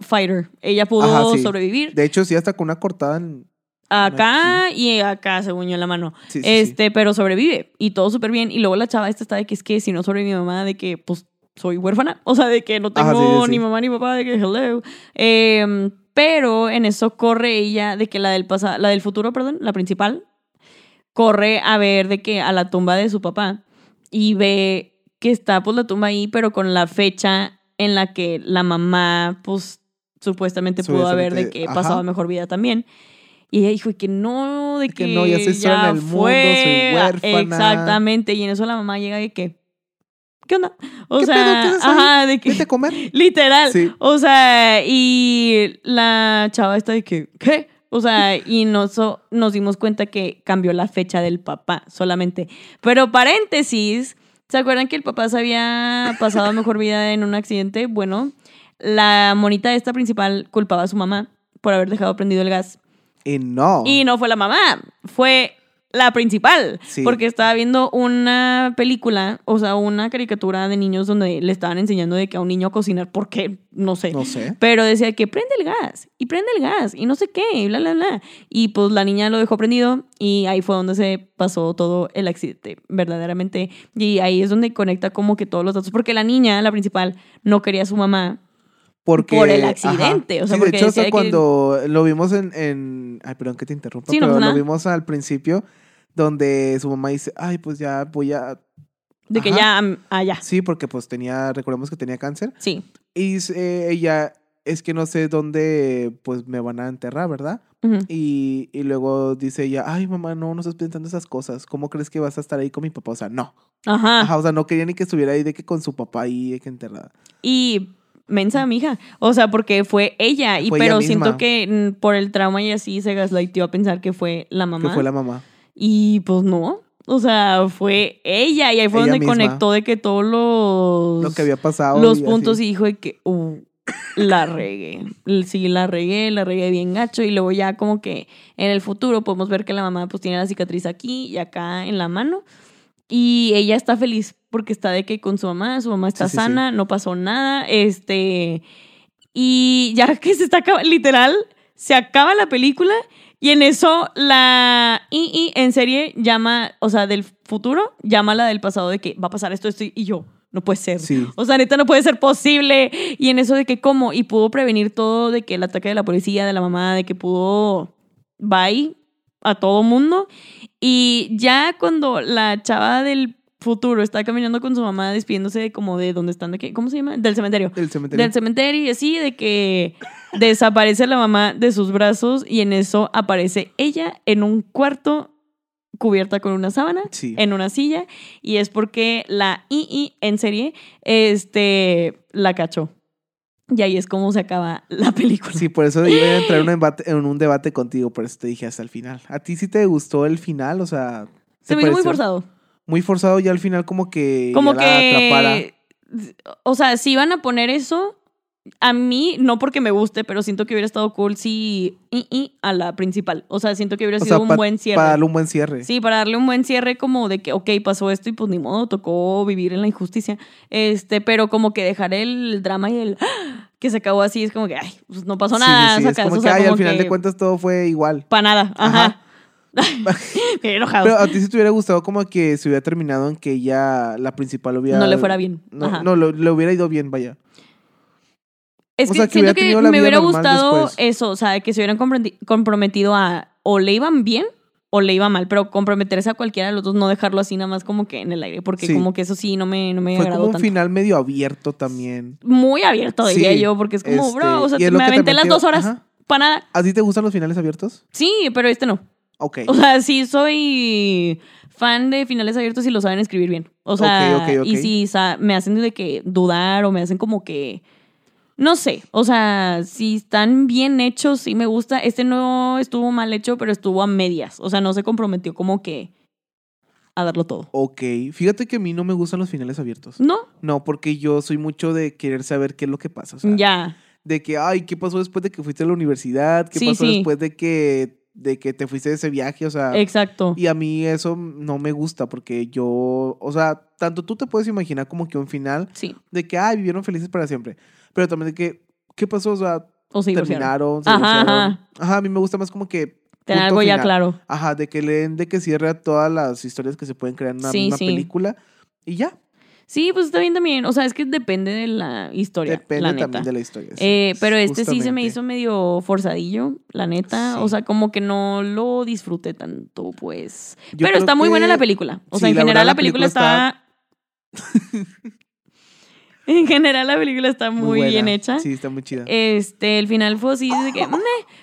fighter. Ella pudo Ajá, sí. sobrevivir. De hecho, sí, hasta con una cortada en. Acá y acá, según yo, en la mano. Sí, este, pero sobrevive y todo súper bien. Y luego la chava esta está de que es que si no sobrevive mi mamá, de que pues soy huérfana. O sea, de que no tengo Ajá, ni mamá ni papá, de que hello. Em, pero en eso corre ella, de que la del pasado, la del futuro, perdón, la principal, corre a ver de que a la tumba de su papá y ve que está pues la tumba ahí, pero con la fecha en la que la mamá pues supuestamente pudo haber de que ajá. mejor vida también. Y ella dijo que no, de De que, que no, ya sola en el mundo, soy huérfana. Exactamente, y en eso la mamá llega de que, ¿qué onda? O ¿Qué sea, pedo? ¿Qué haces ahí? ajá, de que, Vete a comer. literal. Sí. O sea, y la chava está de que, ¿qué? O sea, y nos, nos dimos cuenta que cambió la fecha del papá solamente. Pero paréntesis, ¿se acuerdan que el papá se había pasado a mejor vida en un accidente? Bueno, la monita esta principal culpaba a su mamá por haber dejado prendido el gas. Y no. Y no fue la mamá, fue la principal. Sí. Porque estaba viendo una película, o sea, una caricatura de niños donde le estaban enseñando de que a un niño a cocinar, ¿por qué? No sé. No sé. Pero decía que prende el gas, y prende el gas, y no sé qué, y bla, bla, bla. Y pues la niña lo dejó prendido, y ahí fue donde se pasó todo el accidente, verdaderamente. Y ahí es donde conecta como que todos los datos, porque la niña, la principal, no quería a su mamá. Porque, Por el accidente, o sea, Sí, porque de hecho, decía hasta que- cuando lo vimos en, en- Ay, perdón que te interrumpa, Sí, pero pasa lo vimos al principio, donde su mamá dice, ay, pues ya voy a... De que ya, mm, ya. Sí, porque pues tenía, recordemos que tenía cáncer. Sí. Y dice, ella, es que no sé dónde pues me van a enterrar, ¿verdad? Y, y luego dice ella, ay, mamá, no, no estás pensando esas cosas. ¿Cómo crees que vas a estar ahí con mi papá? O sea, no. Ajá. Ajá, o sea, no quería ni que estuviera ahí de que con su papá ahí, de que enterrada. Y mensa mi hija. O sea, porque fue ella. Y Fue pero siento que mm, por el trauma y así se gaslightó a pensar que fue la mamá. Que fue la mamá. Y pues no. O sea, fue ella. Y ahí fue Ella donde misma. conectó de que todos los, Lo que había pasado. los y puntos así. y dijo de que uh, la regué. Sí, la regué, la regué bien gacho. Y luego ya como que en el futuro podemos ver que la mamá pues tiene la cicatriz aquí y acá en la mano. Y ella está feliz porque está de que con su mamá, su mamá está Sí, sí, sana, no pasó nada. Este. Y ya que se está literal, se acaba la película y en eso la II en serie llama, o sea, del futuro, llama a la del pasado de que va a pasar esto, esto y yo. No puede ser. Sí. O sea, neta, no puede ser posible. Y en eso de que cómo, y pudo prevenir todo, de que el ataque de la policía, de la mamá, de que pudo, bye, a todo mundo. Y ya cuando la chava del futuro está caminando con su mamá despidiéndose de como de donde están, de que, ¿cómo se llama? Del cementerio. El cementerio. Del cementerio y así, de que desaparece la mamá de sus brazos y en eso aparece ella en un cuarto cubierta con una sábana, Sí. en una silla, y es porque la II en serie, este, la cachó. Y ahí es como se acaba la película. Sí, por eso iba a entrar en un, debate, en un debate contigo, por eso te dije hasta el final. ¿A ti sí te gustó el final? O sea, se ¿te me hizo muy pareció forzado. Muy forzado ya al final como que Como ya la que, o sea, si iban a poner eso, a mí, no porque me guste, pero siento que hubiera estado cool si y, y a la principal. O sea, siento que hubiera O sido sea, un pa- buen cierre. Para darle un buen cierre. Sí, para darle un buen cierre como de que, ok, pasó esto y pues ni modo, tocó vivir en la injusticia. Este, pero como que dejar el drama y el que se acabó así, es como que, ay, pues no pasó nada, sí, sí, es como o que ay, al final que de cuentas todo fue igual. pa' nada, ajá. Bien enojados. Pero a ti sí te hubiera gustado como que se hubiera terminado en que ya la principal hubiera... No le fuera bien. No, Ajá. no, lo- le hubiera ido bien, vaya. Es o que sea, que siento que me hubiera gustado después. eso, o sea, que se hubieran comprometi- comprometido a o le iban bien o le iba mal, pero comprometerse a cualquiera de los dos, no dejarlo así nada más como que en el aire, porque Sí. como que eso sí no me, no me Fue agradó como un tanto. final medio abierto también. Muy abierto, diría Sí, yo, porque es como, este, bro, o sea, me aventé las dos horas Ajá. para nada. ¿A ti te gustan los finales abiertos? Sí, pero este no. Ok. O sea, sí soy fan de finales abiertos y lo saben escribir bien. O sea, Ok, ok, ok. y si me hacen de que dudar o me hacen como que no sé, o sea, si están bien hechos, sí me gusta. Este no estuvo mal hecho, pero estuvo a medias. O sea, no se comprometió como que a darlo todo. Ok. Fíjate que a mí no me gustan los finales abiertos. No, No, porque yo soy mucho de querer saber qué es lo que pasa. O sea, ya. de que, ay, ¿qué pasó después de que fuiste a la universidad? ¿Qué Sí, pasó sí. después de que, de que te fuiste de ese viaje? O sea, Exacto. y a mí eso no me gusta porque yo, o sea, tanto tú te puedes imaginar como que un final Sí. de que, ay, vivieron felices para siempre. Pero también de que, ¿qué pasó? O sea, O se terminaron, se Ajá, ajá. Ajá, a mí me gusta más como que... Tener algo ya claro. Ajá, de que le den de que cierre a todas las historias que se pueden crear en una Sí, misma sí. película. Y ya, Sí, pues está bien también. O sea, es que depende de la historia. depende la neta. también de la historia. sí, Eh, pero este sí se me hizo medio forzadillo, la neta. Sí. O sea, como que no lo disfruté tanto, pues. Yo pero está muy buena la película. O sea, sí, en la general verdad, la la película, película está. en general la película está muy, bien hecha. Sí, está muy chida. Este, el final fue así de que.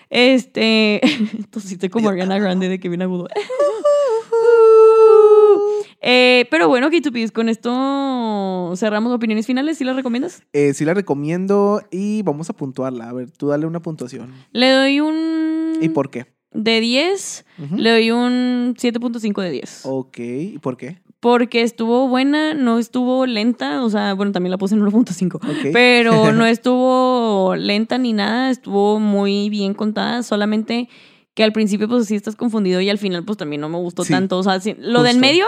Este. Estoy como Ariana Grande de que viene agudo. Eh, pero bueno, K2Ps, con esto cerramos opiniones finales. ¿Sí las recomiendas? Eh, sí la recomiendo y vamos a puntuarla. A ver, tú dale una puntuación. Le doy un. ¿Y por qué? De 10, Ujú. le doy un 7.5 de 10. Ok, ¿y por qué? Porque estuvo buena, no estuvo lenta. O sea, bueno, también la puse en 1.5. Ok. Pero no estuvo lenta ni nada, estuvo muy bien contada. Solamente que al principio, pues sí estás confundido y al final, pues también no me gustó Sí, tanto. O sea, sí, lo del justo. medio,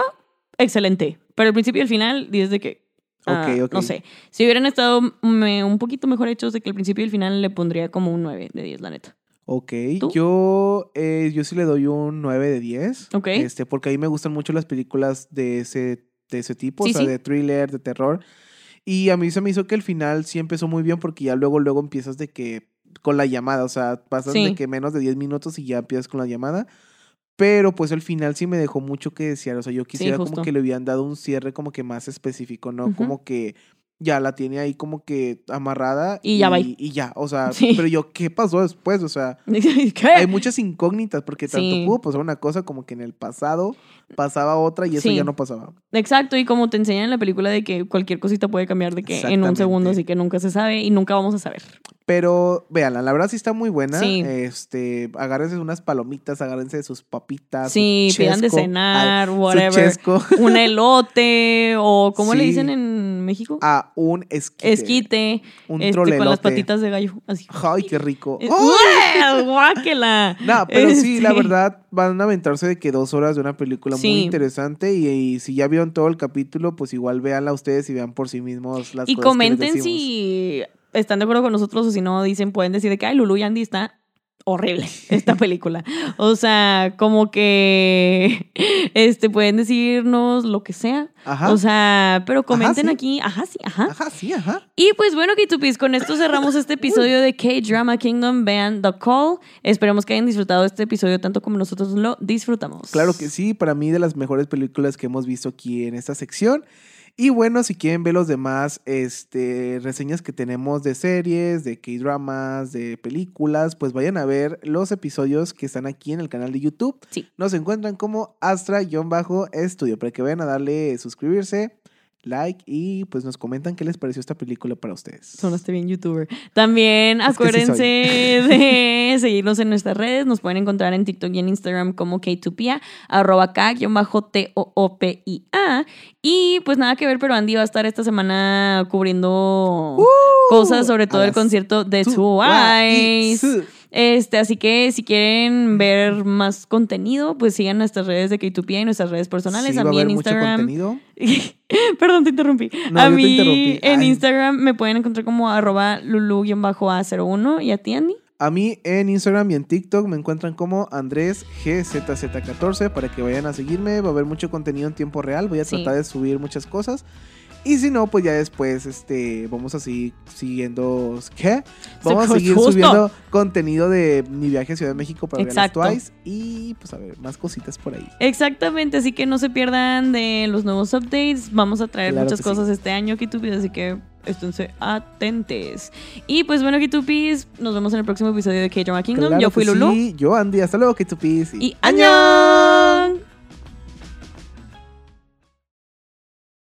excelente. Pero al principio y al final, dices de que. ah, Ok, ok. No sé. Si hubieran estado me- un poquito mejor hechos de que al principio y al final le pondría como un 9 de 10, la neta. Ok, ¿Tú? yo, eh, yo sí le doy un 9 de 10. Ok. Este, porque a mí me gustan mucho las películas de ese, de ese tipo, Sí, o sea, sí. de thriller, de terror. Y a mí se me hizo que el final sí empezó muy bien porque ya luego, luego empiezas de que con la llamada, o sea, pasas Sí. de que menos de 10 minutos y ya empiezas con la llamada. Pero pues el final sí me dejó mucho que desear, o sea, yo quisiera como que le hubieran dado un cierre como que más específico, ¿no? Como que ya la tiene ahí como que amarrada. Y ya va. Y ya, o sea, Sí. pero yo, ¿qué pasó después? O sea, ¿Qué? hay muchas incógnitas porque tanto Sí. pudo pasar una cosa como que en el pasado pasaba otra y eso ya no pasaba. Exacto, y como te enseñan en la película de que cualquier cosita puede cambiar de que en un segundo, así que nunca se sabe y nunca vamos a saber. Pero véanla, la verdad sí está muy buena. Sí. Este, agárrense unas palomitas, agárrense de sus papitas. su Sí, pidan de cenar, whatever. Un elote o ¿cómo le dicen en México? a un esquite. Esquite, Un este, con las trolelote. patitas de gallo, así. Ay, qué rico. Eh. ¡Guáquela! No, pero sí, la Este, verdad, van a aventarse de que dos horas de una película muy interesante y, y si ya vieron todo el capítulo, pues igual véanla ustedes y vean por sí mismos las Y cosas que les comenten decimos. si están de acuerdo con nosotros o si no, dicen, pueden decir de que, ay, Lulu y Andy está horrible esta película. O sea, como que este pueden decirnos lo que sea. Ajá. O sea, pero comenten sí. aquí, ajá, sí, ajá. Ajá, sí, ajá. Y pues bueno, Kitupis, con esto cerramos este episodio de K-Drama Kingdom Band The Call. Esperemos que hayan disfrutado este episodio tanto como nosotros lo disfrutamos. Claro que sí, para mí de las mejores películas que hemos visto aquí en esta sección. Y bueno, si quieren ver los demás este, reseñas que tenemos de series, de K-dramas, de películas, pues vayan a ver los episodios que están aquí en el canal de YouTube. Sí. Nos encuentran como Astra-Estudio para que vayan a darle suscribirse, like y pues nos comentan qué les pareció esta película para ustedes. Sonaste bien youtuber. También Es que sí acuérdense de seguirnos en nuestras redes. Nos pueden encontrar en TikTok y en Instagram como K2Pia, arroba K-T-O-O-P-I-A. Y pues nada que ver, pero Andy va a estar esta semana cubriendo cosas sobre todo Uh, el concierto de Twice. Twice. Este, así que si quieren ver más contenido, pues sigan nuestras redes de K2Pia y nuestras redes personales. Sí, a mí en mucho Instagram. contenido. Perdón, te interrumpí. No, a mí interrumpí. en Ay. Instagram me pueden encontrar como arroba lulu-a01 y a ti, Andy. A mí en Instagram y en TikTok me encuentran como Andrés GZZ14 para que vayan a seguirme. Va a haber mucho contenido en tiempo real. Voy a Sí. tratar de subir muchas cosas. Y si no, pues ya después este, vamos a seguir siguiendo. ¿Qué? Vamos a seguir justo. subiendo contenido de mi viaje a Ciudad de México para ver las. Twice. Y pues a ver, más cositas por ahí. Exactamente, así que no se pierdan de los nuevos updates. Vamos a traer Claro muchas sí. cosas este año, Kitupis, así que esténse atentes. Y pues bueno, Kitupis, nos vemos en el próximo episodio de K-Drama Kingdom. Claro Yo fui Lulu. sí. Yo Andy. Hasta luego, tu Y ¡año!